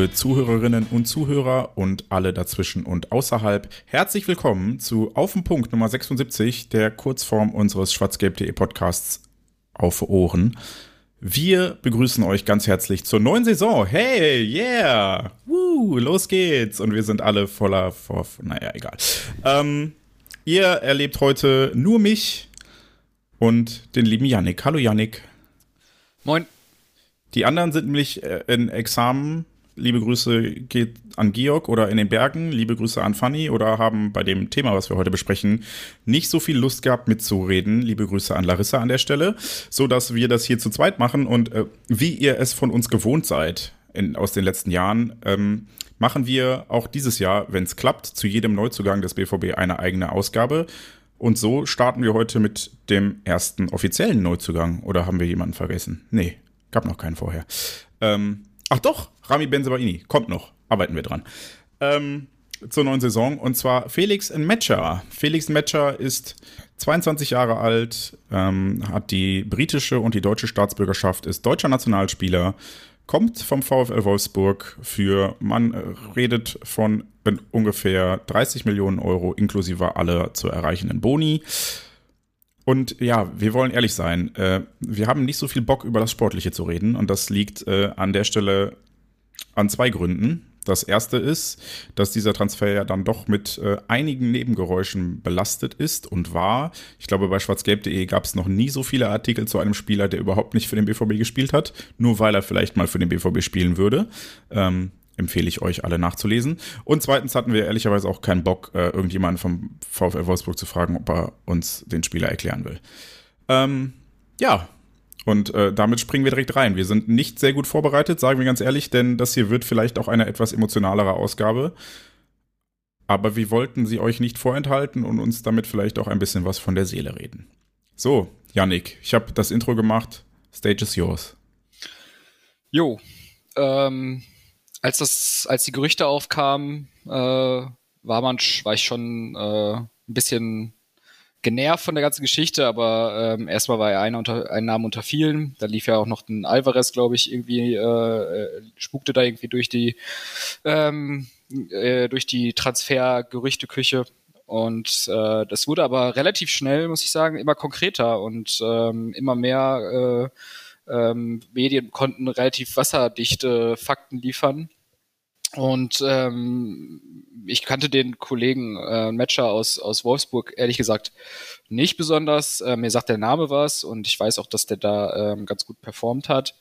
Liebe Zuhörerinnen und Zuhörer und alle dazwischen und außerhalb, herzlich willkommen zu Auf den Punkt Nummer 76 der Kurzform unseres schwarzgelb.de Podcasts Auf Ohren. Wir begrüßen euch ganz herzlich zur neuen Saison. Hey, yeah! Woo, los geht's! Und wir sind alle voller Vorf... Naja, egal. Ähm, ihr erlebt heute nur mich und den lieben Yannick. Hallo Yannick. Moin. Die anderen sind nämlich äh, in Examen Liebe Grüße geht an Georg oder in den Bergen. Liebe Grüße an Fanny oder haben bei dem Thema, was wir heute besprechen, nicht so viel Lust gehabt mitzureden. Liebe Grüße an Larissa an der Stelle, so dass wir das hier zu zweit machen und äh, wie ihr es von uns gewohnt seid in, aus den letzten Jahren, ähm, machen wir auch dieses Jahr, wenn es klappt, zu jedem Neuzugang des BVB eine eigene Ausgabe. Und so starten wir heute mit dem ersten offiziellen Neuzugang. Oder haben wir jemanden vergessen? Nee, gab noch keinen vorher. Ähm, ach doch, Rami Benzebaini, kommt noch, arbeiten wir dran. Ähm, zur neuen Saison und zwar Felix Metscher. Felix Metscher ist 22 Jahre alt, ähm, hat die britische und die deutsche Staatsbürgerschaft, ist deutscher Nationalspieler, kommt vom VfL Wolfsburg für, man redet von ungefähr 30 Millionen Euro inklusive aller zu erreichenden Boni. Und ja, wir wollen ehrlich sein, äh, wir haben nicht so viel Bock über das Sportliche zu reden und das liegt äh, an der Stelle an zwei Gründen. Das erste ist, dass dieser Transfer ja dann doch mit äh, einigen Nebengeräuschen belastet ist und war. Ich glaube, bei schwarzgelb.de gab es noch nie so viele Artikel zu einem Spieler, der überhaupt nicht für den BVB gespielt hat, nur weil er vielleicht mal für den BVB spielen würde. Ähm, empfehle ich euch alle nachzulesen. Und zweitens hatten wir ehrlicherweise auch keinen Bock, äh, irgendjemanden vom VfL Wolfsburg zu fragen, ob er uns den Spieler erklären will. Ähm, ja, und äh, damit springen wir direkt rein. Wir sind nicht sehr gut vorbereitet, sagen wir ganz ehrlich, denn das hier wird vielleicht auch eine etwas emotionalere Ausgabe. Aber wir wollten sie euch nicht vorenthalten und uns damit vielleicht auch ein bisschen was von der Seele reden. So, Yannick, ich habe das Intro gemacht. Stage is yours. Jo, ähm, als das, als die Gerüchte aufkamen, äh, war man, war ich schon äh, ein bisschen genervt von der ganzen Geschichte, aber ähm, erstmal war er einer unter, ein Name unter vielen. Da lief ja auch noch ein Alvarez, glaube ich, irgendwie, äh, äh, spukte da irgendwie durch die ähm, äh, durch die Transfergerüchteküche. Und äh, das wurde aber relativ schnell, muss ich sagen, immer konkreter und ähm, immer mehr äh, ähm, Medien konnten relativ wasserdichte Fakten liefern. Und ähm, ich kannte den Kollegen äh, Matcher aus, aus Wolfsburg ehrlich gesagt nicht besonders. Äh, mir sagt der Name was und ich weiß auch, dass der da ähm, ganz gut performt hat.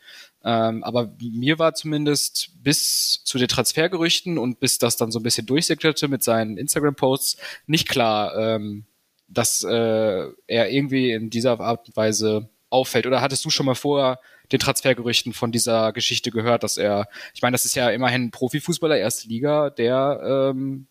Ähm, aber mir war zumindest bis zu den Transfergerüchten und bis das dann so ein bisschen durchsickerte mit seinen Instagram-Posts nicht klar, ähm, dass äh, er irgendwie in dieser Art und Weise auffällt. Oder hattest du schon mal vorher den Transfergerüchten von dieser Geschichte gehört, dass er, ich meine, das ist ja immerhin ein Profifußballer, erste Liga, der, ähm,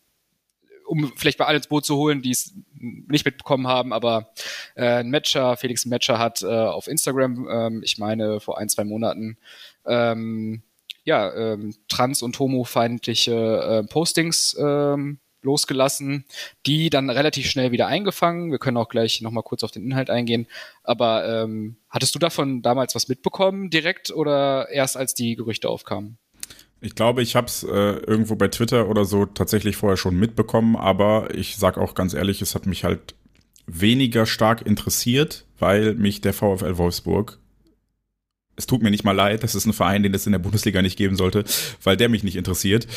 um vielleicht bei allen ins Boot zu holen, die es nicht mitbekommen haben, aber äh, ein Matcher, Felix Matcher hat äh, auf Instagram, ähm, ich meine vor ein, zwei Monaten, ähm, ja, ähm, trans- und homofeindliche äh, Postings ähm, losgelassen, die dann relativ schnell wieder eingefangen. Wir können auch gleich nochmal kurz auf den Inhalt eingehen. Aber ähm, hattest du davon damals was mitbekommen direkt oder erst als die Gerüchte aufkamen? Ich glaube, ich habe es äh, irgendwo bei Twitter oder so tatsächlich vorher schon mitbekommen, aber ich sag auch ganz ehrlich, es hat mich halt weniger stark interessiert, weil mich der VfL Wolfsburg es tut mir nicht mal leid, das ist ein Verein, den es in der Bundesliga nicht geben sollte, weil der mich nicht interessiert.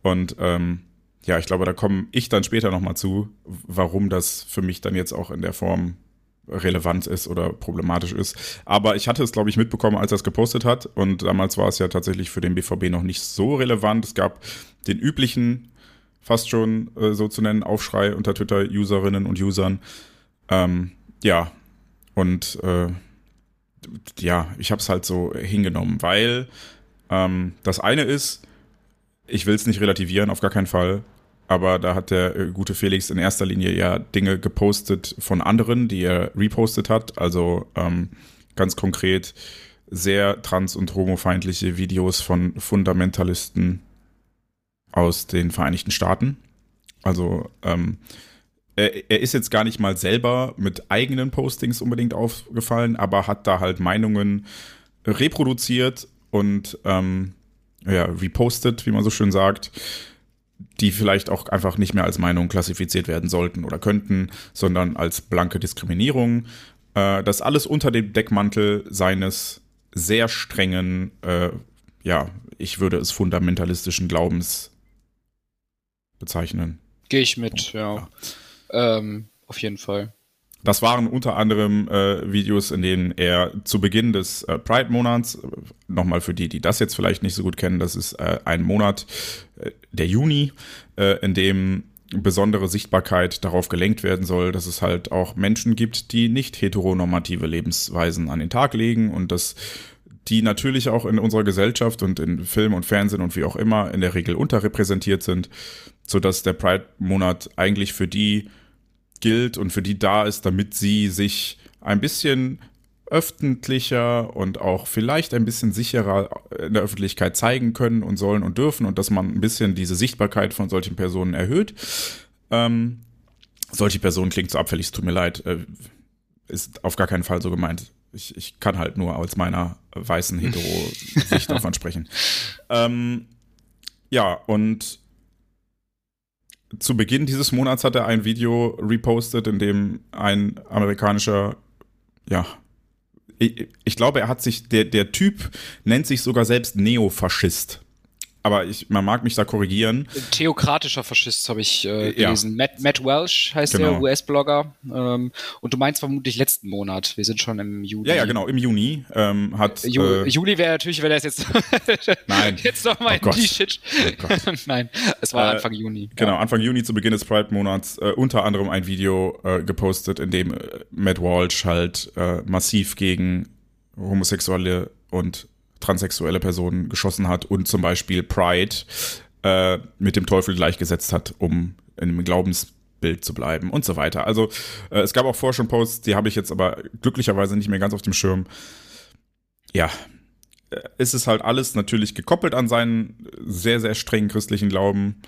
Und ähm, ja, ich glaube, da komme ich dann später nochmal zu, warum das für mich dann jetzt auch in der Form relevant ist oder problematisch ist. Aber ich hatte es, glaube ich, mitbekommen, als er es gepostet hat. Und damals war es ja tatsächlich für den BVB noch nicht so relevant. Es gab den üblichen, fast schon äh, so zu nennen, Aufschrei unter Twitter-Userinnen und Usern. Ähm, ja, und äh, ja, ich habe es halt so hingenommen, weil ähm, das eine ist, ich will es nicht relativieren, auf gar keinen Fall. Aber da hat der äh, gute Felix in erster Linie ja Dinge gepostet von anderen, die er repostet hat. Also ähm, ganz konkret sehr trans- und homofeindliche Videos von Fundamentalisten aus den Vereinigten Staaten. Also ähm, er, er, ist jetzt gar nicht mal selber mit eigenen Postings unbedingt aufgefallen, aber hat da halt Meinungen reproduziert und ähm, ja, repostet, wie man so schön sagt, die vielleicht auch einfach nicht mehr als Meinung klassifiziert werden sollten oder könnten, sondern als blanke Diskriminierung. Äh, das alles unter dem Deckmantel seines sehr strengen, äh, ja, ich würde es fundamentalistischen Glaubens bezeichnen. Gehe ich mit, ja. ja. Ähm, auf jeden Fall. Das waren unter anderem äh, Videos, in denen er zu Beginn des äh, Pride-Monats, äh, nochmal für die, die das jetzt vielleicht nicht so gut kennen, das ist äh, ein Monat, äh, der Juni, in dem besondere Sichtbarkeit darauf gelenkt werden soll, dass es halt auch Menschen gibt, die nicht heteronormative Lebensweisen an den Tag legen und dass die natürlich auch in unserer Gesellschaft und in Film und Fernsehen und wie auch immer in der Regel unterrepräsentiert sind, sodass der Pride-Monat eigentlich für die gilt und für die da ist, damit sie sich ein bisschen öffentlicher und auch vielleicht ein bisschen sicherer in der Öffentlichkeit zeigen können und sollen und dürfen und dass man ein bisschen diese Sichtbarkeit von solchen Personen erhöht. Ähm, solche Personen klingt so abfällig, es tut mir leid, äh, ist auf gar keinen Fall so gemeint. Ich, ich kann halt nur aus meiner weißen Hetero-Sicht davon sprechen. Ähm, ja, und zu Beginn dieses Monats hat er ein Video repostet, in dem ein amerikanischer, ja, ich, ich glaube, er hat sich, der, der Typ nennt sich sogar selbst Neofaschist aber ich, man mag mich da korrigieren. Theokratischer Faschist habe ich äh, gelesen. Ja. Matt, Matt Welsh heißt genau. der US-Blogger. Ähm, und du meinst vermutlich letzten Monat. Wir sind schon im Juni. Ja, ja, genau, im Juni ähm, hat. Ju äh, Juli wäre natürlich, wenn er jetzt Nein. jetzt nochmal oh in die Shit. Oh Nein, es war äh, Anfang Juni. Genau, Anfang Juni zu Beginn des Pride-Monats äh, unter anderem ein Video äh, gepostet, in dem äh, Matt Walsh halt äh, massiv gegen Homosexuelle und transsexuelle Personen geschossen hat und zum Beispiel Pride äh, mit dem Teufel gleichgesetzt hat, um in einem Glaubensbild zu bleiben und so weiter. Also äh, es gab auch vorher schon Posts, die habe ich jetzt aber glücklicherweise nicht mehr ganz auf dem Schirm. Ja, äh, ist es halt alles natürlich gekoppelt an seinen sehr, sehr strengen christlichen Glauben.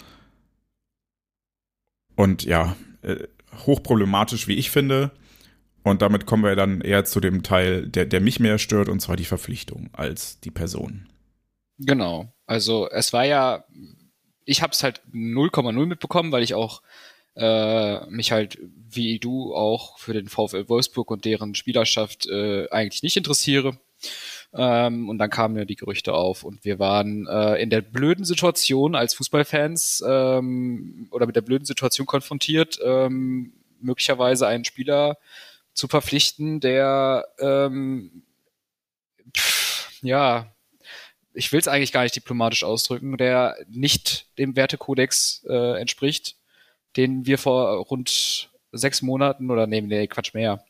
Und ja, äh, hochproblematisch, wie ich finde. Und damit kommen wir dann eher zu dem Teil, der, der mich mehr stört, und zwar die Verpflichtung als die Person. Genau. Also es war ja, ich habe es halt 0,0 mitbekommen, weil ich auch äh, mich halt wie du auch für den VfL Wolfsburg und deren Spielerschaft äh, eigentlich nicht interessiere. Ähm, und dann kamen ja die Gerüchte auf und wir waren äh, in der blöden Situation als Fußballfans ähm, oder mit der blöden Situation konfrontiert, ähm, möglicherweise einen Spieler zu verpflichten, der ähm, pff, ja, ich will es eigentlich gar nicht diplomatisch ausdrücken, der nicht dem Wertekodex äh, entspricht, den wir vor rund sechs Monaten oder nee, nee Quatsch mehr,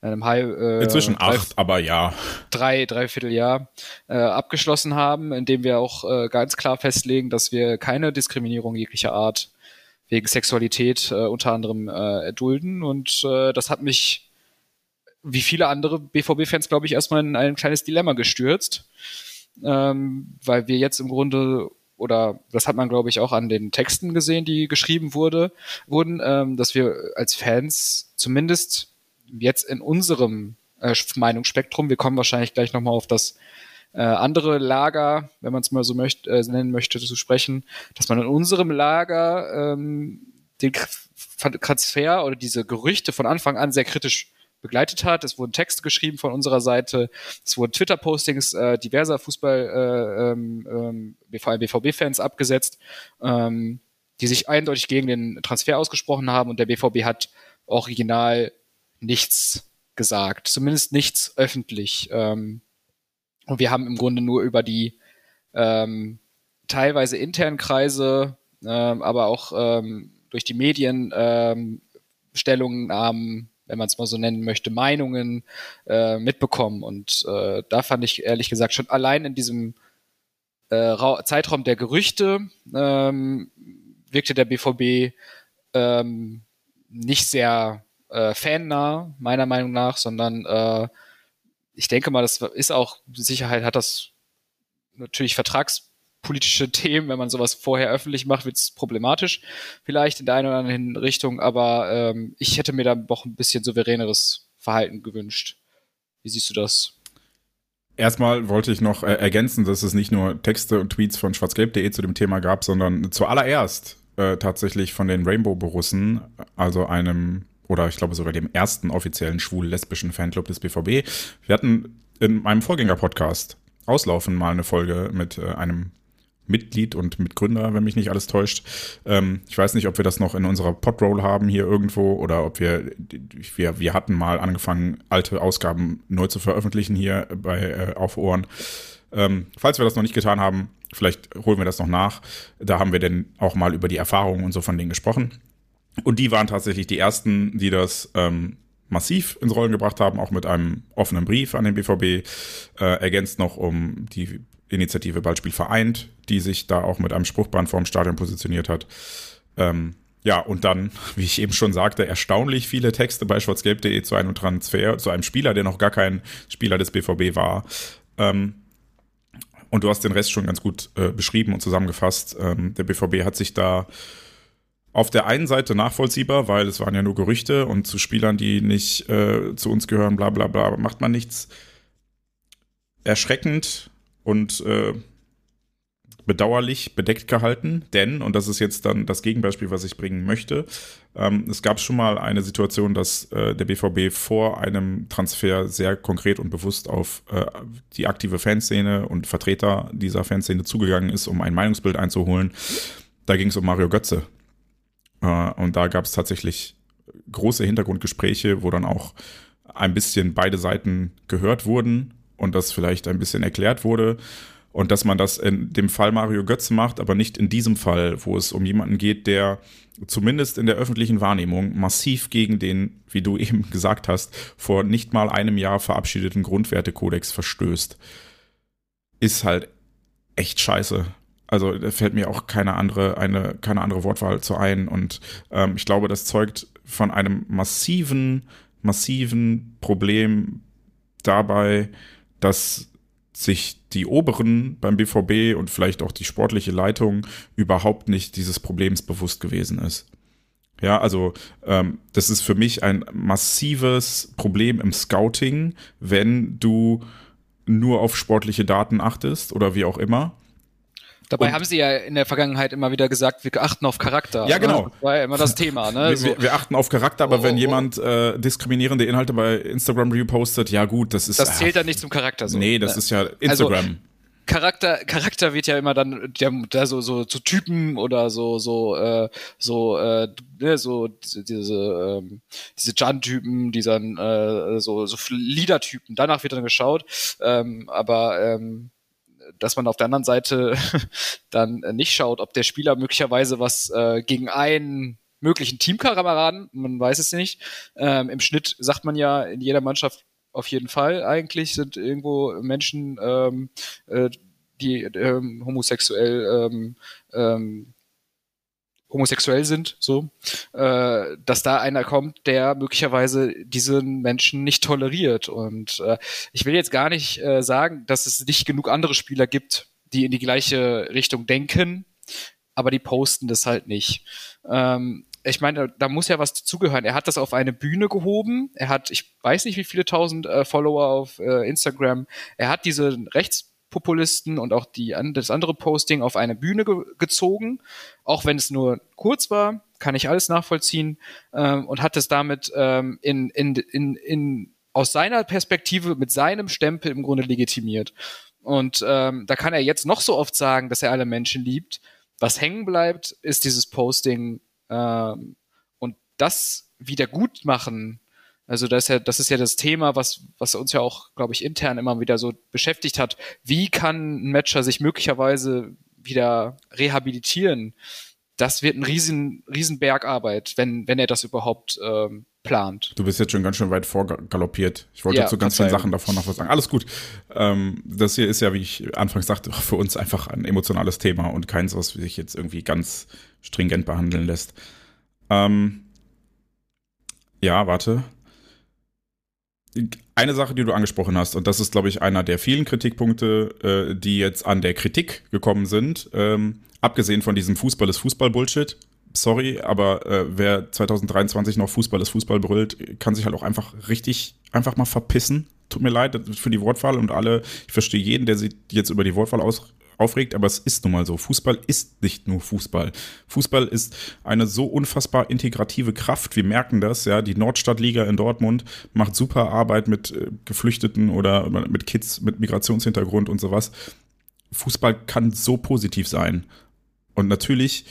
einem halb, äh, inzwischen drei, acht, aber ja. Drei dreiviertel Jahr äh, abgeschlossen haben, indem wir auch äh, ganz klar festlegen, dass wir keine Diskriminierung jeglicher Art wegen Sexualität äh, unter anderem äh, erdulden. Und äh, das hat mich wie viele andere BVB-Fans, glaube ich, erstmal in ein kleines Dilemma gestürzt, ähm, weil wir jetzt im Grunde oder das hat man, glaube ich, auch an den Texten gesehen, die geschrieben wurde, wurden, ähm, dass wir als Fans zumindest jetzt in unserem äh, Meinungsspektrum, wir kommen wahrscheinlich gleich nochmal auf das äh, andere Lager, wenn man es mal so möchte, äh, nennen möchte, zu sprechen, dass man in unserem Lager ähm, den Transfer oder diese Gerüchte von Anfang an sehr kritisch begleitet hat. Es wurden Texte geschrieben von unserer Seite. Es wurden Twitter-Postings äh, diverser Fußball, äh, ähm, ähm, BVB-Fans abgesetzt, ähm, die sich eindeutig gegen den Transfer ausgesprochen haben und der BVB hat original nichts gesagt, zumindest nichts öffentlich. Ähm, und wir haben im Grunde nur über die ähm, teilweise internen Kreise, ähm, aber auch ähm, durch die Medien ähm, Stellungnahmen wenn man es mal so nennen möchte, Meinungen äh, mitbekommen. Und äh, da fand ich ehrlich gesagt schon allein in diesem äh, Zeitraum der Gerüchte ähm, wirkte der BVB ähm, nicht sehr äh, fannah, meiner Meinung nach, sondern äh, ich denke mal, das ist auch, Sicherheit hat das natürlich vertragspolitische Themen, wenn man sowas vorher öffentlich macht, wird es problematisch, vielleicht in der einen oder anderen Richtung, aber ähm, ich hätte mir da doch ein bisschen souveräneres Verhalten gewünscht. Wie siehst du das? Erstmal wollte ich noch äh, ergänzen, dass es nicht nur Texte und Tweets von schwarzgelb.de zu dem Thema gab, sondern zuallererst äh, tatsächlich von den Rainbow-Borussen, also einem, oder ich glaube sogar dem ersten offiziellen schwul-lesbischen Fanclub des BVB. Wir hatten in meinem Vorgänger-Podcast auslaufen mal eine Folge mit äh, einem Mitglied und Mitgründer, wenn mich nicht alles täuscht. Ähm, ich weiß nicht, ob wir das noch in unserer Podroll haben hier irgendwo oder ob wir, wir, wir hatten mal angefangen, alte Ausgaben neu zu veröffentlichen hier bei äh, Auf Ohren. Ähm, falls wir das noch nicht getan haben, vielleicht holen wir das noch nach. Da haben wir denn auch mal über die Erfahrungen und so von denen gesprochen. Und die waren tatsächlich die ersten, die das ähm, massiv ins Rollen gebracht haben, auch mit einem offenen Brief an den BVB, äh, ergänzt noch um die Initiative Ballspiel vereint, die sich da auch mit einem Spruchband vorm Stadion positioniert hat. Ähm, ja, und dann, wie ich eben schon sagte, erstaunlich viele Texte bei schwarzgelb.de zu einem Transfer, zu einem Spieler, der noch gar kein Spieler des BVB war. Ähm, und du hast den Rest schon ganz gut äh, beschrieben und zusammengefasst. Ähm, der BVB hat sich da auf der einen Seite nachvollziehbar, weil es waren ja nur Gerüchte und zu Spielern, die nicht äh, zu uns gehören, bla bla bla, macht man nichts. Erschreckend und äh, bedauerlich bedeckt gehalten, denn, und das ist jetzt dann das Gegenbeispiel, was ich bringen möchte, ähm, es gab schon mal eine Situation, dass äh, der BVB vor einem Transfer sehr konkret und bewusst auf äh, die aktive Fanszene und Vertreter dieser Fanszene zugegangen ist, um ein Meinungsbild einzuholen. Da ging es um Mario Götze. Äh, und da gab es tatsächlich große Hintergrundgespräche, wo dann auch ein bisschen beide Seiten gehört wurden und das vielleicht ein bisschen erklärt wurde. Und dass man das in dem Fall Mario Götze macht, aber nicht in diesem Fall, wo es um jemanden geht, der zumindest in der öffentlichen Wahrnehmung massiv gegen den, wie du eben gesagt hast, vor nicht mal einem Jahr verabschiedeten Grundwertekodex verstößt. Ist halt echt scheiße. Also da fällt mir auch keine andere, eine, keine andere Wortwahl zu ein. Und ähm, ich glaube, das zeugt von einem massiven, massiven Problem dabei, dass sich die Oberen beim BVB und vielleicht auch die sportliche Leitung überhaupt nicht dieses Problems bewusst gewesen ist. Ja, also ähm, das ist für mich ein massives Problem im Scouting, wenn du nur auf sportliche Daten achtest oder wie auch immer Dabei und haben sie ja in der Vergangenheit immer wieder gesagt, wir achten auf Charakter. Ja, genau. Ne? Das war ja immer das Thema. Ne? Wir, wir, wir achten auf Charakter, aber oh, wenn oh, jemand äh, diskriminierende Inhalte bei Instagram repostet, ja gut, das ist. Das zählt dann nicht zum Charakter. So. Nee, das ne? ist ja Instagram. Also, Charakter, Charakter wird ja immer dann der, der so so so Typen oder so so äh, so äh, ne, so diese diese ähm, diese Jan-Typen, die dann äh, so so Leader-Typen. Danach wird dann geschaut, ähm, aber ähm, dass man auf der anderen Seite dann nicht schaut, ob der Spieler möglicherweise was äh, gegen einen möglichen Teamkameraden, man weiß es nicht. Ähm, Im Schnitt sagt man ja in jeder Mannschaft auf jeden Fall eigentlich sind irgendwo Menschen, ähm, äh, die ähm, homosexuell ähm, ähm, homosexuell sind, so, äh, dass da einer kommt, der möglicherweise diesen Menschen nicht toleriert. Und äh, ich will jetzt gar nicht äh, sagen, dass es nicht genug andere Spieler gibt, die in die gleiche Richtung denken, aber die posten das halt nicht. Ähm, ich meine, da muss ja was dazugehören. Er hat das auf eine Bühne gehoben. Er hat, ich weiß nicht, wie viele tausend äh, Follower auf äh, Instagram. Er hat diese Rechts Populisten und auch die, das andere Posting auf eine Bühne ge gezogen, auch wenn es nur kurz war, kann ich alles nachvollziehen ähm, und hat es damit ähm, in, in, in, in, aus seiner Perspektive mit seinem Stempel im Grunde legitimiert. Und ähm, da kann er jetzt noch so oft sagen, dass er alle Menschen liebt. Was hängen bleibt, ist dieses Posting ähm, und das wieder gut machen also das ist ja, das ist ja das Thema, was, was uns ja auch, glaube ich, intern immer wieder so beschäftigt hat. Wie kann ein Matcher sich möglicherweise wieder rehabilitieren? das wird ein riesen, riesen Bergarbeit, wenn, wenn er das überhaupt ähm, plant. Du bist jetzt schon ganz schön weit vorgaloppiert. Ich wollte ja, zu ganz vielen Sachen davon noch was sagen. Alles gut. Ähm, das hier ist ja, wie ich anfangs sagte, für uns einfach ein emotionales Thema und keins, was sich jetzt irgendwie ganz stringent behandeln lässt. Ähm, ja, warte. Eine Sache, die du angesprochen hast, und das ist, glaube ich, einer der vielen Kritikpunkte, äh, die jetzt an der Kritik gekommen sind, ähm, abgesehen von diesem Fußball ist Fußball-Bullshit, sorry, aber äh, wer 2023 noch Fußball ist Fußball brüllt, kann sich halt auch einfach richtig einfach mal verpissen. Tut mir leid für die Wortwahl und alle, ich verstehe jeden, der sich jetzt über die Wortwahl aus, aufregt, aber es ist nun mal so. Fußball ist nicht nur Fußball. Fußball ist eine so unfassbar integrative Kraft. Wir merken das, ja. Die Nordstadtliga in Dortmund macht super Arbeit mit äh, Geflüchteten oder mit Kids mit Migrationshintergrund und sowas. Fußball kann so positiv sein. Und natürlich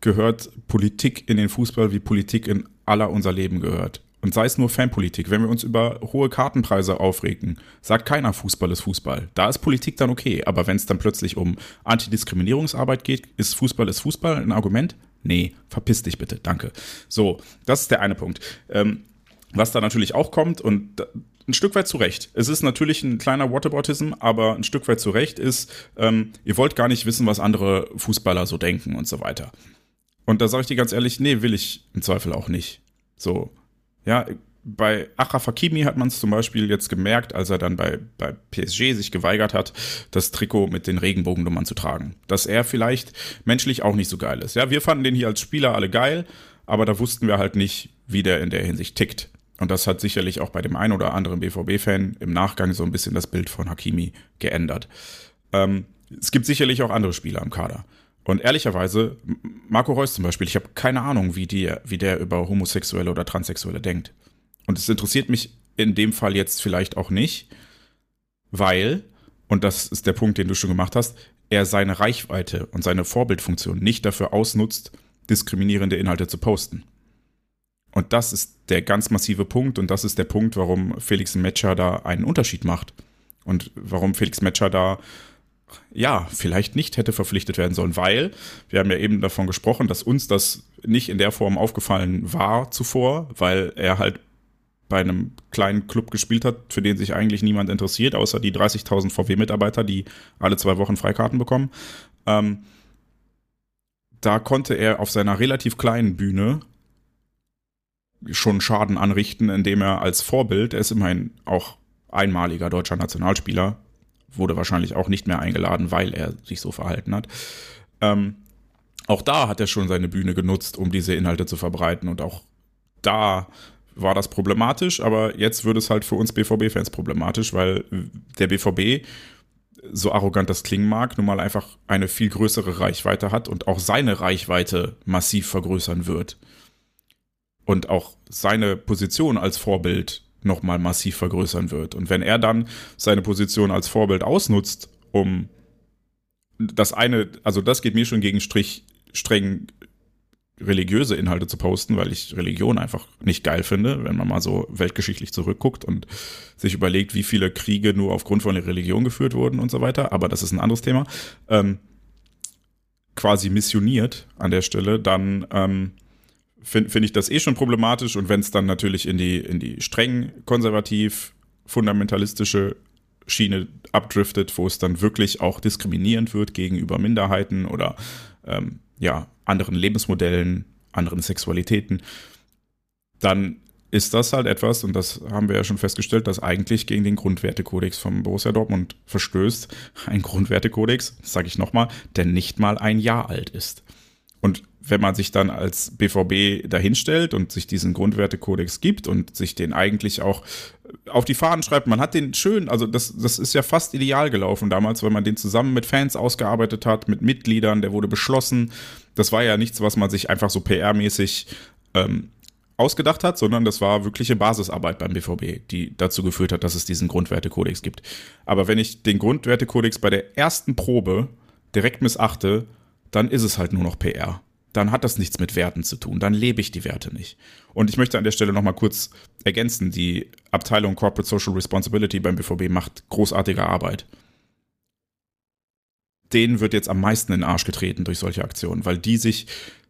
gehört Politik in den Fußball, wie Politik in aller unser Leben gehört. Und sei es nur Fanpolitik. Wenn wir uns über hohe Kartenpreise aufregen, sagt keiner, Fußball ist Fußball. Da ist Politik dann okay. Aber wenn es dann plötzlich um Antidiskriminierungsarbeit geht, ist Fußball ist Fußball ein Argument? Nee, verpiss dich bitte, danke. So, das ist der eine Punkt. Ähm, was da natürlich auch kommt, und ein Stück weit zu Recht. Es ist natürlich ein kleiner Whataboutism, aber ein Stück weit zu Recht ist, ähm, ihr wollt gar nicht wissen, was andere Fußballer so denken und so weiter. Und da sage ich dir ganz ehrlich, nee, will ich im Zweifel auch nicht. So, ja, bei Achraf Hakimi hat man es zum Beispiel jetzt gemerkt, als er dann bei, bei PSG sich geweigert hat, das Trikot mit den Regenbogennummern zu tragen. Dass er vielleicht menschlich auch nicht so geil ist. Ja, wir fanden den hier als Spieler alle geil, aber da wussten wir halt nicht, wie der in der Hinsicht tickt. Und das hat sicherlich auch bei dem einen oder anderen BVB-Fan im Nachgang so ein bisschen das Bild von Hakimi geändert. Ähm, es gibt sicherlich auch andere Spieler im Kader. Und ehrlicherweise, Marco Reus zum Beispiel, ich habe keine Ahnung, wie, die, wie der über Homosexuelle oder Transsexuelle denkt. Und es interessiert mich in dem Fall jetzt vielleicht auch nicht, weil, und das ist der Punkt, den du schon gemacht hast, er seine Reichweite und seine Vorbildfunktion nicht dafür ausnutzt, diskriminierende Inhalte zu posten. Und das ist der ganz massive Punkt und das ist der Punkt, warum Felix Metscher da einen Unterschied macht. Und warum Felix Metscher da ja, vielleicht nicht hätte verpflichtet werden sollen, weil wir haben ja eben davon gesprochen, dass uns das nicht in der Form aufgefallen war zuvor, weil er halt bei einem kleinen Club gespielt hat, für den sich eigentlich niemand interessiert, außer die 30.000 VW-Mitarbeiter, die alle zwei Wochen Freikarten bekommen. Ähm, da konnte er auf seiner relativ kleinen Bühne schon Schaden anrichten, indem er als Vorbild, er ist immerhin auch einmaliger deutscher Nationalspieler, wurde wahrscheinlich auch nicht mehr eingeladen, weil er sich so verhalten hat. Ähm, auch da hat er schon seine Bühne genutzt, um diese Inhalte zu verbreiten. Und auch da war das problematisch, aber jetzt wird es halt für uns BVB-Fans problematisch, weil der BVB, so arrogant das klingen mag, nun mal einfach eine viel größere Reichweite hat und auch seine Reichweite massiv vergrößern wird. Und auch seine Position als Vorbild nochmal massiv vergrößern wird. Und wenn er dann seine Position als Vorbild ausnutzt, um das eine, also das geht mir schon gegen Strich streng religiöse Inhalte zu posten, weil ich Religion einfach nicht geil finde, wenn man mal so weltgeschichtlich zurückguckt und sich überlegt, wie viele Kriege nur aufgrund von der Religion geführt wurden und so weiter. Aber das ist ein anderes Thema. Ähm, quasi missioniert an der Stelle, dann ähm, finde find ich das eh schon problematisch und wenn es dann natürlich in die, in die streng konservativ fundamentalistische Schiene abdriftet, wo es dann wirklich auch diskriminierend wird gegenüber Minderheiten oder ähm, ja, anderen Lebensmodellen, anderen Sexualitäten, dann ist das halt etwas, und das haben wir ja schon festgestellt, das eigentlich gegen den Grundwertekodex vom Borussia Dortmund verstößt. Ein Grundwertekodex, sage ich nochmal, der nicht mal ein Jahr alt ist. Wenn man sich dann als BVB dahinstellt und sich diesen Grundwertekodex gibt und sich den eigentlich auch auf die Fahnen schreibt, man hat den schön, also das, das ist ja fast ideal gelaufen damals, weil man den zusammen mit Fans ausgearbeitet hat, mit Mitgliedern, der wurde beschlossen. Das war ja nichts, was man sich einfach so PR-mäßig ähm, ausgedacht hat, sondern das war wirkliche Basisarbeit beim BVB, die dazu geführt hat, dass es diesen Grundwertekodex gibt. Aber wenn ich den Grundwertekodex bei der ersten Probe direkt missachte, dann ist es halt nur noch PR. Dann hat das nichts mit Werten zu tun. Dann lebe ich die Werte nicht. Und ich möchte an der Stelle nochmal kurz ergänzen. Die Abteilung Corporate Social Responsibility beim BVB macht großartige Arbeit. Denen wird jetzt am meisten in den Arsch getreten durch solche Aktionen, weil die sich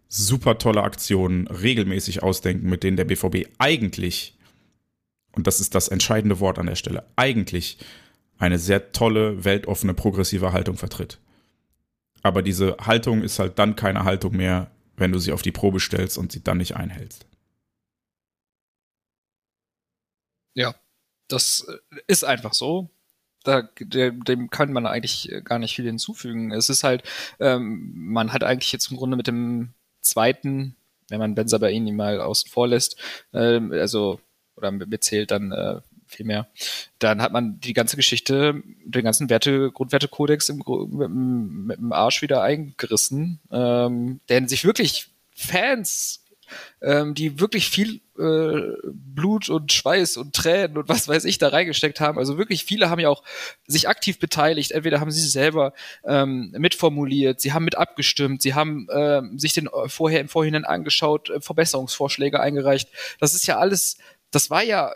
super tolle Aktionen regelmäßig ausdenken, mit denen der BVB eigentlich, und das ist das entscheidende Wort an der Stelle, eigentlich eine sehr tolle, weltoffene, progressive Haltung vertritt. Aber diese Haltung ist halt dann keine Haltung mehr, wenn du sie auf die Probe stellst und sie dann nicht einhältst. Ja, das äh, ist einfach so. Da, dem kann man eigentlich gar nicht viel hinzufügen. Es ist halt, ähm, man hat eigentlich jetzt im Grunde mit dem zweiten, wenn man Ben Sabaini mal außen vor lässt, äh, also oder mitzählt, dann äh, viel mehr, dann hat man die ganze Geschichte, den ganzen Werte, Grundwertekodex im, mit, mit dem Arsch wieder eingerissen, ähm, denn sich wirklich Fans ähm, die wirklich viel äh, Blut und Schweiß und Tränen und was weiß ich da reingesteckt haben. Also wirklich viele haben ja auch sich aktiv beteiligt. Entweder haben sie selber ähm, mitformuliert, sie haben mit abgestimmt, sie haben äh, sich den vorher im Vorhinein angeschaut, äh, Verbesserungsvorschläge eingereicht. Das ist ja alles, das war ja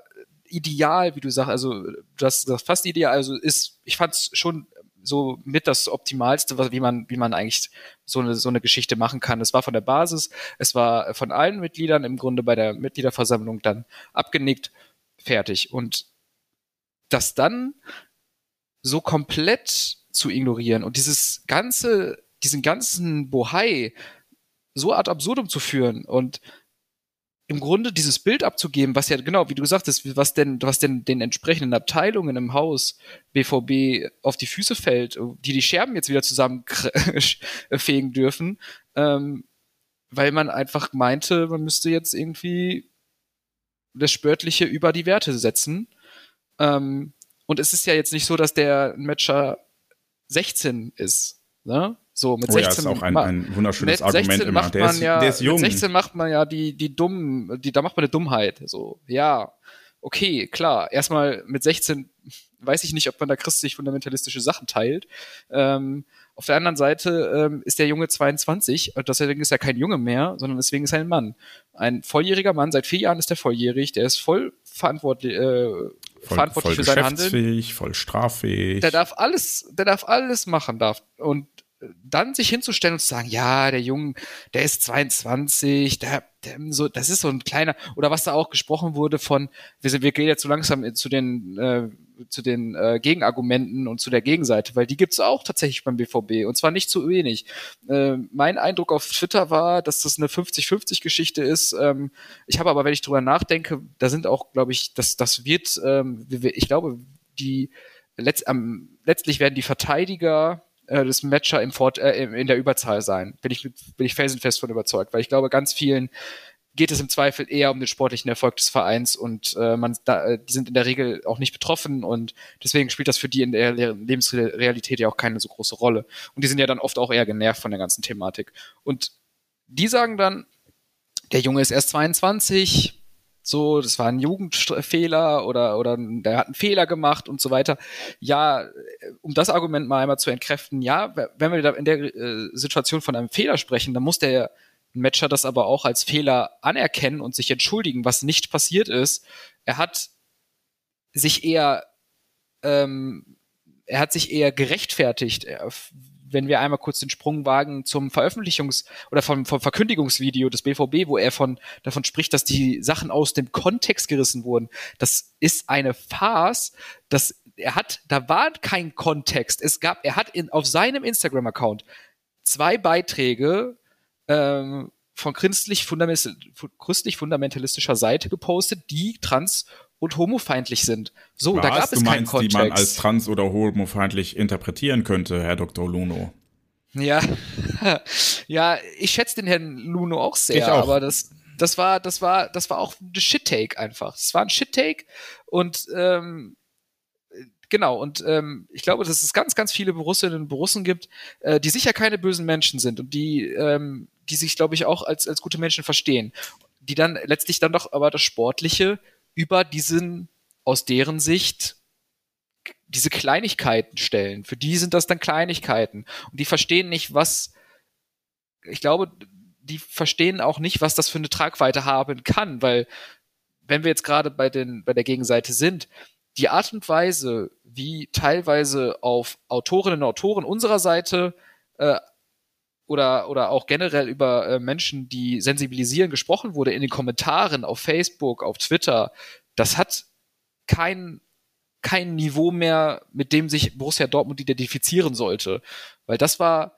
ideal, wie du sagst, also das, das fast ideal, also ist, ich fand es schon so mit das Optimalste, wie man, wie man eigentlich so eine, so eine Geschichte machen kann. Es war von der Basis, es war von allen Mitgliedern im Grunde bei der Mitgliederversammlung dann abgenickt, fertig. Und das dann so komplett zu ignorieren und dieses ganze, diesen ganzen Bohai so ad absurdum zu führen und im Grunde dieses Bild abzugeben, was ja genau, wie du gesagt hast, was denn, was denn den entsprechenden Abteilungen im Haus BVB auf die Füße fällt, die die Scherben jetzt wieder zusammenfegen dürfen, ähm, weil man einfach meinte, man müsste jetzt irgendwie das Spörtliche über die Werte setzen. Ähm, und es ist ja jetzt nicht so, dass der Matcher 16 ist. Ne? So, mit oh 16 ja, ist auch ein, ein wunderschönes Argument immer. Der ist, ja, der ist jung. Mit 16 macht man ja die, die dummen, die, da macht man eine Dummheit. So, ja, okay, klar. Erstmal mit 16 weiß ich nicht, ob man da christlich fundamentalistische Sachen teilt. Ähm, auf der anderen Seite ähm, ist der Junge 22, deswegen ist er kein Junge mehr, sondern deswegen ist er ein Mann. Ein volljähriger Mann, seit vier Jahren ist er volljährig, der ist voll verantwortlich, äh, voll, verantwortlich voll für sein Handeln. Voll straffähig. Der darf alles, der darf alles machen, darf. Und dann sich hinzustellen und zu sagen, ja, der Junge, der ist 22, der, der, so, das ist so ein kleiner, oder was da auch gesprochen wurde von, wir, sind, wir gehen jetzt so langsam zu den, äh, zu den äh, Gegenargumenten und zu der Gegenseite, weil die gibt's auch tatsächlich beim BVB und zwar nicht zu wenig. Äh, mein Eindruck auf Twitter war, dass das eine 50-50-Geschichte ist. Ähm, ich habe aber, wenn ich drüber nachdenke, da sind auch, glaube ich, das, das wird, ähm, ich glaube, die letzt, ähm, letztlich werden die Verteidiger äh, das Matcher im Fort, äh, in der Überzahl sein. Bin ich, bin ich felsenfest von überzeugt, weil ich glaube, ganz vielen geht es im Zweifel eher um den sportlichen Erfolg des Vereins und äh, man, da, äh, die sind in der Regel auch nicht betroffen und deswegen spielt das für die in der Lebensrealität ja auch keine so große Rolle. Und die sind ja dann oft auch eher genervt von der ganzen Thematik. Und die sagen dann, der Junge ist erst 22, so, das war ein Jugendfehler oder, oder der hat einen Fehler gemacht und so weiter. Ja, um das Argument mal einmal zu entkräften, ja, wenn wir da in der äh, Situation von einem Fehler sprechen, dann muss der Matcher das aber auch als Fehler anerkennen und sich entschuldigen, was nicht passiert ist. Er hat sich eher, ähm, er hat sich eher gerechtfertigt, wenn wir einmal kurz den Sprung wagen zum Veröffentlichungs- oder vom, vom Verkündigungsvideo des BVB, wo er von, davon spricht, dass die Sachen aus dem Kontext gerissen wurden. Das ist eine Farce, das, er hat, da war kein Kontext. Es gab, er hat in, auf seinem Instagram-Account zwei Beiträge, ähm, von christlich, fundamentalistischer Seite gepostet, die trans- und homofeindlich sind. So, Was? da gab es du keinen meinst, Kontext. die man als trans- oder homofeindlich interpretieren könnte, Herr Dr. Luno. Ja, ja, ich schätze den Herrn Luno auch sehr, auch. aber das, das war, das war, das war auch ein Shit-Take einfach. Es war ein Shit-Take und ähm, genau, und ähm, ich glaube, dass es ganz, ganz viele Borussinnen und Borussen gibt, äh, die sicher keine bösen Menschen sind und die, ähm, die sich, glaube ich, auch als, als gute Menschen verstehen. Die dann letztlich dann doch aber das Sportliche über diesen, aus deren Sicht, diese Kleinigkeiten stellen. Für die sind das dann Kleinigkeiten. Und die verstehen nicht, was, ich glaube, die verstehen auch nicht, was das für eine Tragweite haben kann, weil wenn wir jetzt gerade bei den, bei der Gegenseite sind, die Art und Weise, wie teilweise auf Autorinnen und Autoren unserer Seite äh, oder, oder auch generell über äh, Menschen, die sensibilisieren, gesprochen wurde in den Kommentaren auf Facebook, auf Twitter, das hat kein, kein Niveau mehr, mit dem sich Borussia Dortmund identifizieren sollte. Weil das war,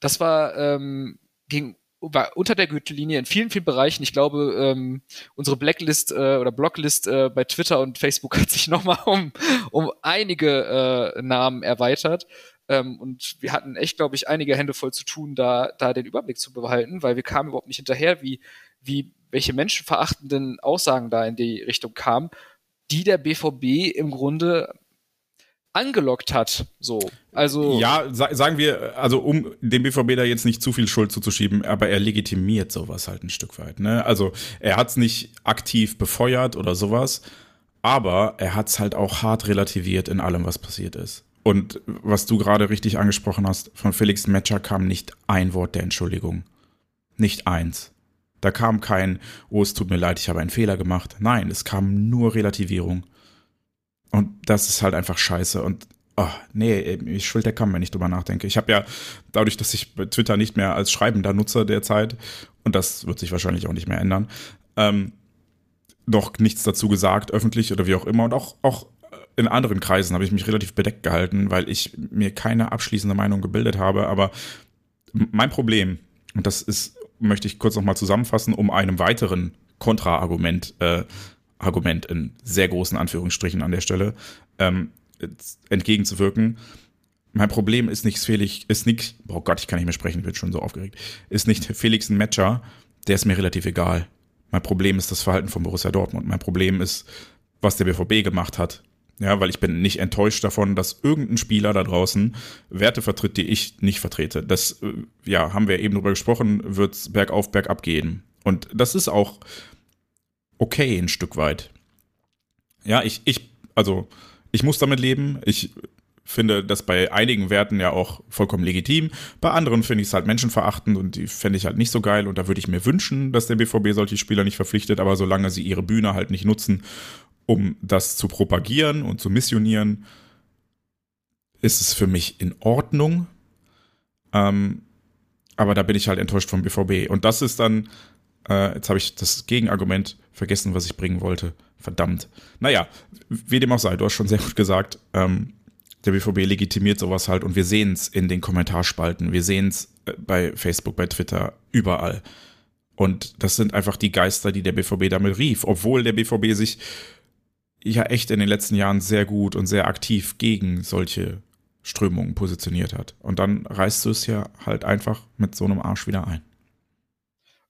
das war ähm, gegen war unter der Gürtellinie in vielen, vielen Bereichen. Ich glaube, ähm, unsere Blacklist äh, oder Blocklist äh, bei Twitter und Facebook hat sich nochmal um, um einige äh, Namen erweitert. Ähm, und wir hatten echt, glaube ich, einige Hände voll zu tun, da, da den Überblick zu behalten, weil wir kamen überhaupt nicht hinterher, wie, wie welche menschenverachtenden Aussagen da in die Richtung kamen, die der BVB im Grunde angelockt hat. So, also ja, sa sagen wir, also um dem BVB da jetzt nicht zu viel Schuld zuzuschieben, aber er legitimiert sowas halt ein Stück weit. Ne? Also er hat es nicht aktiv befeuert oder sowas, aber er hat es halt auch hart relativiert in allem, was passiert ist. Und was du gerade richtig angesprochen hast, von Felix Metscher kam nicht ein Wort der Entschuldigung. Nicht eins. Da kam kein, oh, es tut mir leid, ich habe einen Fehler gemacht. Nein, es kam nur Relativierung. Und das ist halt einfach scheiße. Und oh, nee, ich schuld der Kamm, wenn ich drüber nachdenke. Ich habe ja dadurch, dass ich Twitter nicht mehr als schreibender Nutzer derzeit, und das wird sich wahrscheinlich auch nicht mehr ändern, ähm, noch nichts dazu gesagt, öffentlich oder wie auch immer. Und auch, auch in anderen Kreisen habe ich mich relativ bedeckt gehalten, weil ich mir keine abschließende Meinung gebildet habe. Aber mein Problem, und das ist, möchte ich kurz nochmal zusammenfassen, um einem weiteren Kontraargument, äh, Argument in sehr großen Anführungsstrichen an der Stelle, ähm, entgegenzuwirken. Mein Problem ist nicht Felix, ist nicht, oh Gott, ich kann nicht mehr sprechen, ich bin schon so aufgeregt, ist nicht Felix ein Matcher, der ist mir relativ egal. Mein Problem ist das Verhalten von Borussia Dortmund. Mein Problem ist, was der BVB gemacht hat. Ja, weil ich bin nicht enttäuscht davon, dass irgendein Spieler da draußen Werte vertritt, die ich nicht vertrete. Das, äh, ja, haben wir eben drüber gesprochen, wird's bergauf, bergab gehen. Und das ist auch okay ein Stück weit. Ja, ich, ich, also, ich muss damit leben. Ich finde das bei einigen Werten ja auch vollkommen legitim. Bei anderen finde ich es halt menschenverachtend und die fände ich halt nicht so geil. Und da würde ich mir wünschen, dass der BVB solche Spieler nicht verpflichtet, aber solange sie ihre Bühne halt nicht nutzen um das zu propagieren und zu missionieren, ist es für mich in Ordnung. Ähm, aber da bin ich halt enttäuscht vom BVB. Und das ist dann, äh, jetzt habe ich das Gegenargument vergessen, was ich bringen wollte. Verdammt. Naja, wie dem auch sei, du hast schon sehr gut gesagt, ähm, der BVB legitimiert sowas halt und wir sehen es in den Kommentarspalten, wir sehen es äh, bei Facebook, bei Twitter, überall. Und das sind einfach die Geister, die der BVB damit rief, obwohl der BVB sich ja echt in den letzten Jahren sehr gut und sehr aktiv gegen solche Strömungen positioniert hat. Und dann reißt du es ja halt einfach mit so einem Arsch wieder ein.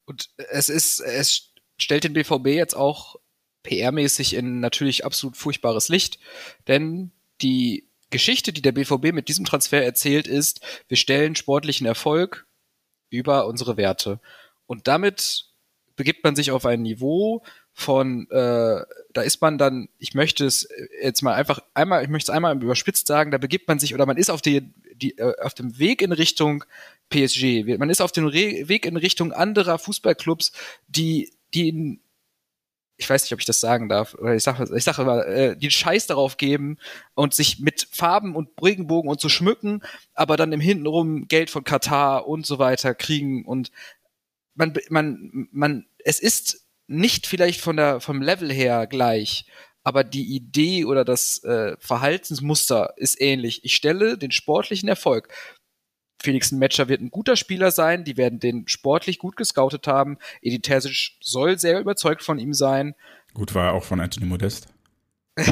Und es ist, es stellt den BVB jetzt auch PR-mäßig in natürlich absolut furchtbares Licht, denn die Geschichte, die der BVB mit diesem Transfer erzählt, ist, wir stellen sportlichen Erfolg über unsere Werte. Und damit begibt man sich auf ein Niveau, von, äh, da ist man dann, ich möchte es jetzt mal einfach einmal, ich möchte es einmal überspitzt sagen, da begibt man sich oder man ist auf die, die äh, auf dem Weg in Richtung PSG. Man ist auf dem Re Weg in Richtung anderer Fußballclubs, die, die in, ich weiß nicht, ob ich das sagen darf, oder ich sage ich sag immer, äh, die Scheiß darauf geben und sich mit Farben und Regenbogen und so schmücken, aber dann im Hintenrum Geld von Katar und so weiter kriegen und man, man, man, es ist nicht vielleicht von der, vom Level her gleich, aber die Idee oder das äh, Verhaltensmuster ist ähnlich. Ich stelle den sportlichen Erfolg. Felix Matcher wird ein guter Spieler sein, die werden den sportlich gut gescoutet haben. Edin Terzic soll sehr überzeugt von ihm sein. Gut war er auch von Anthony Modest.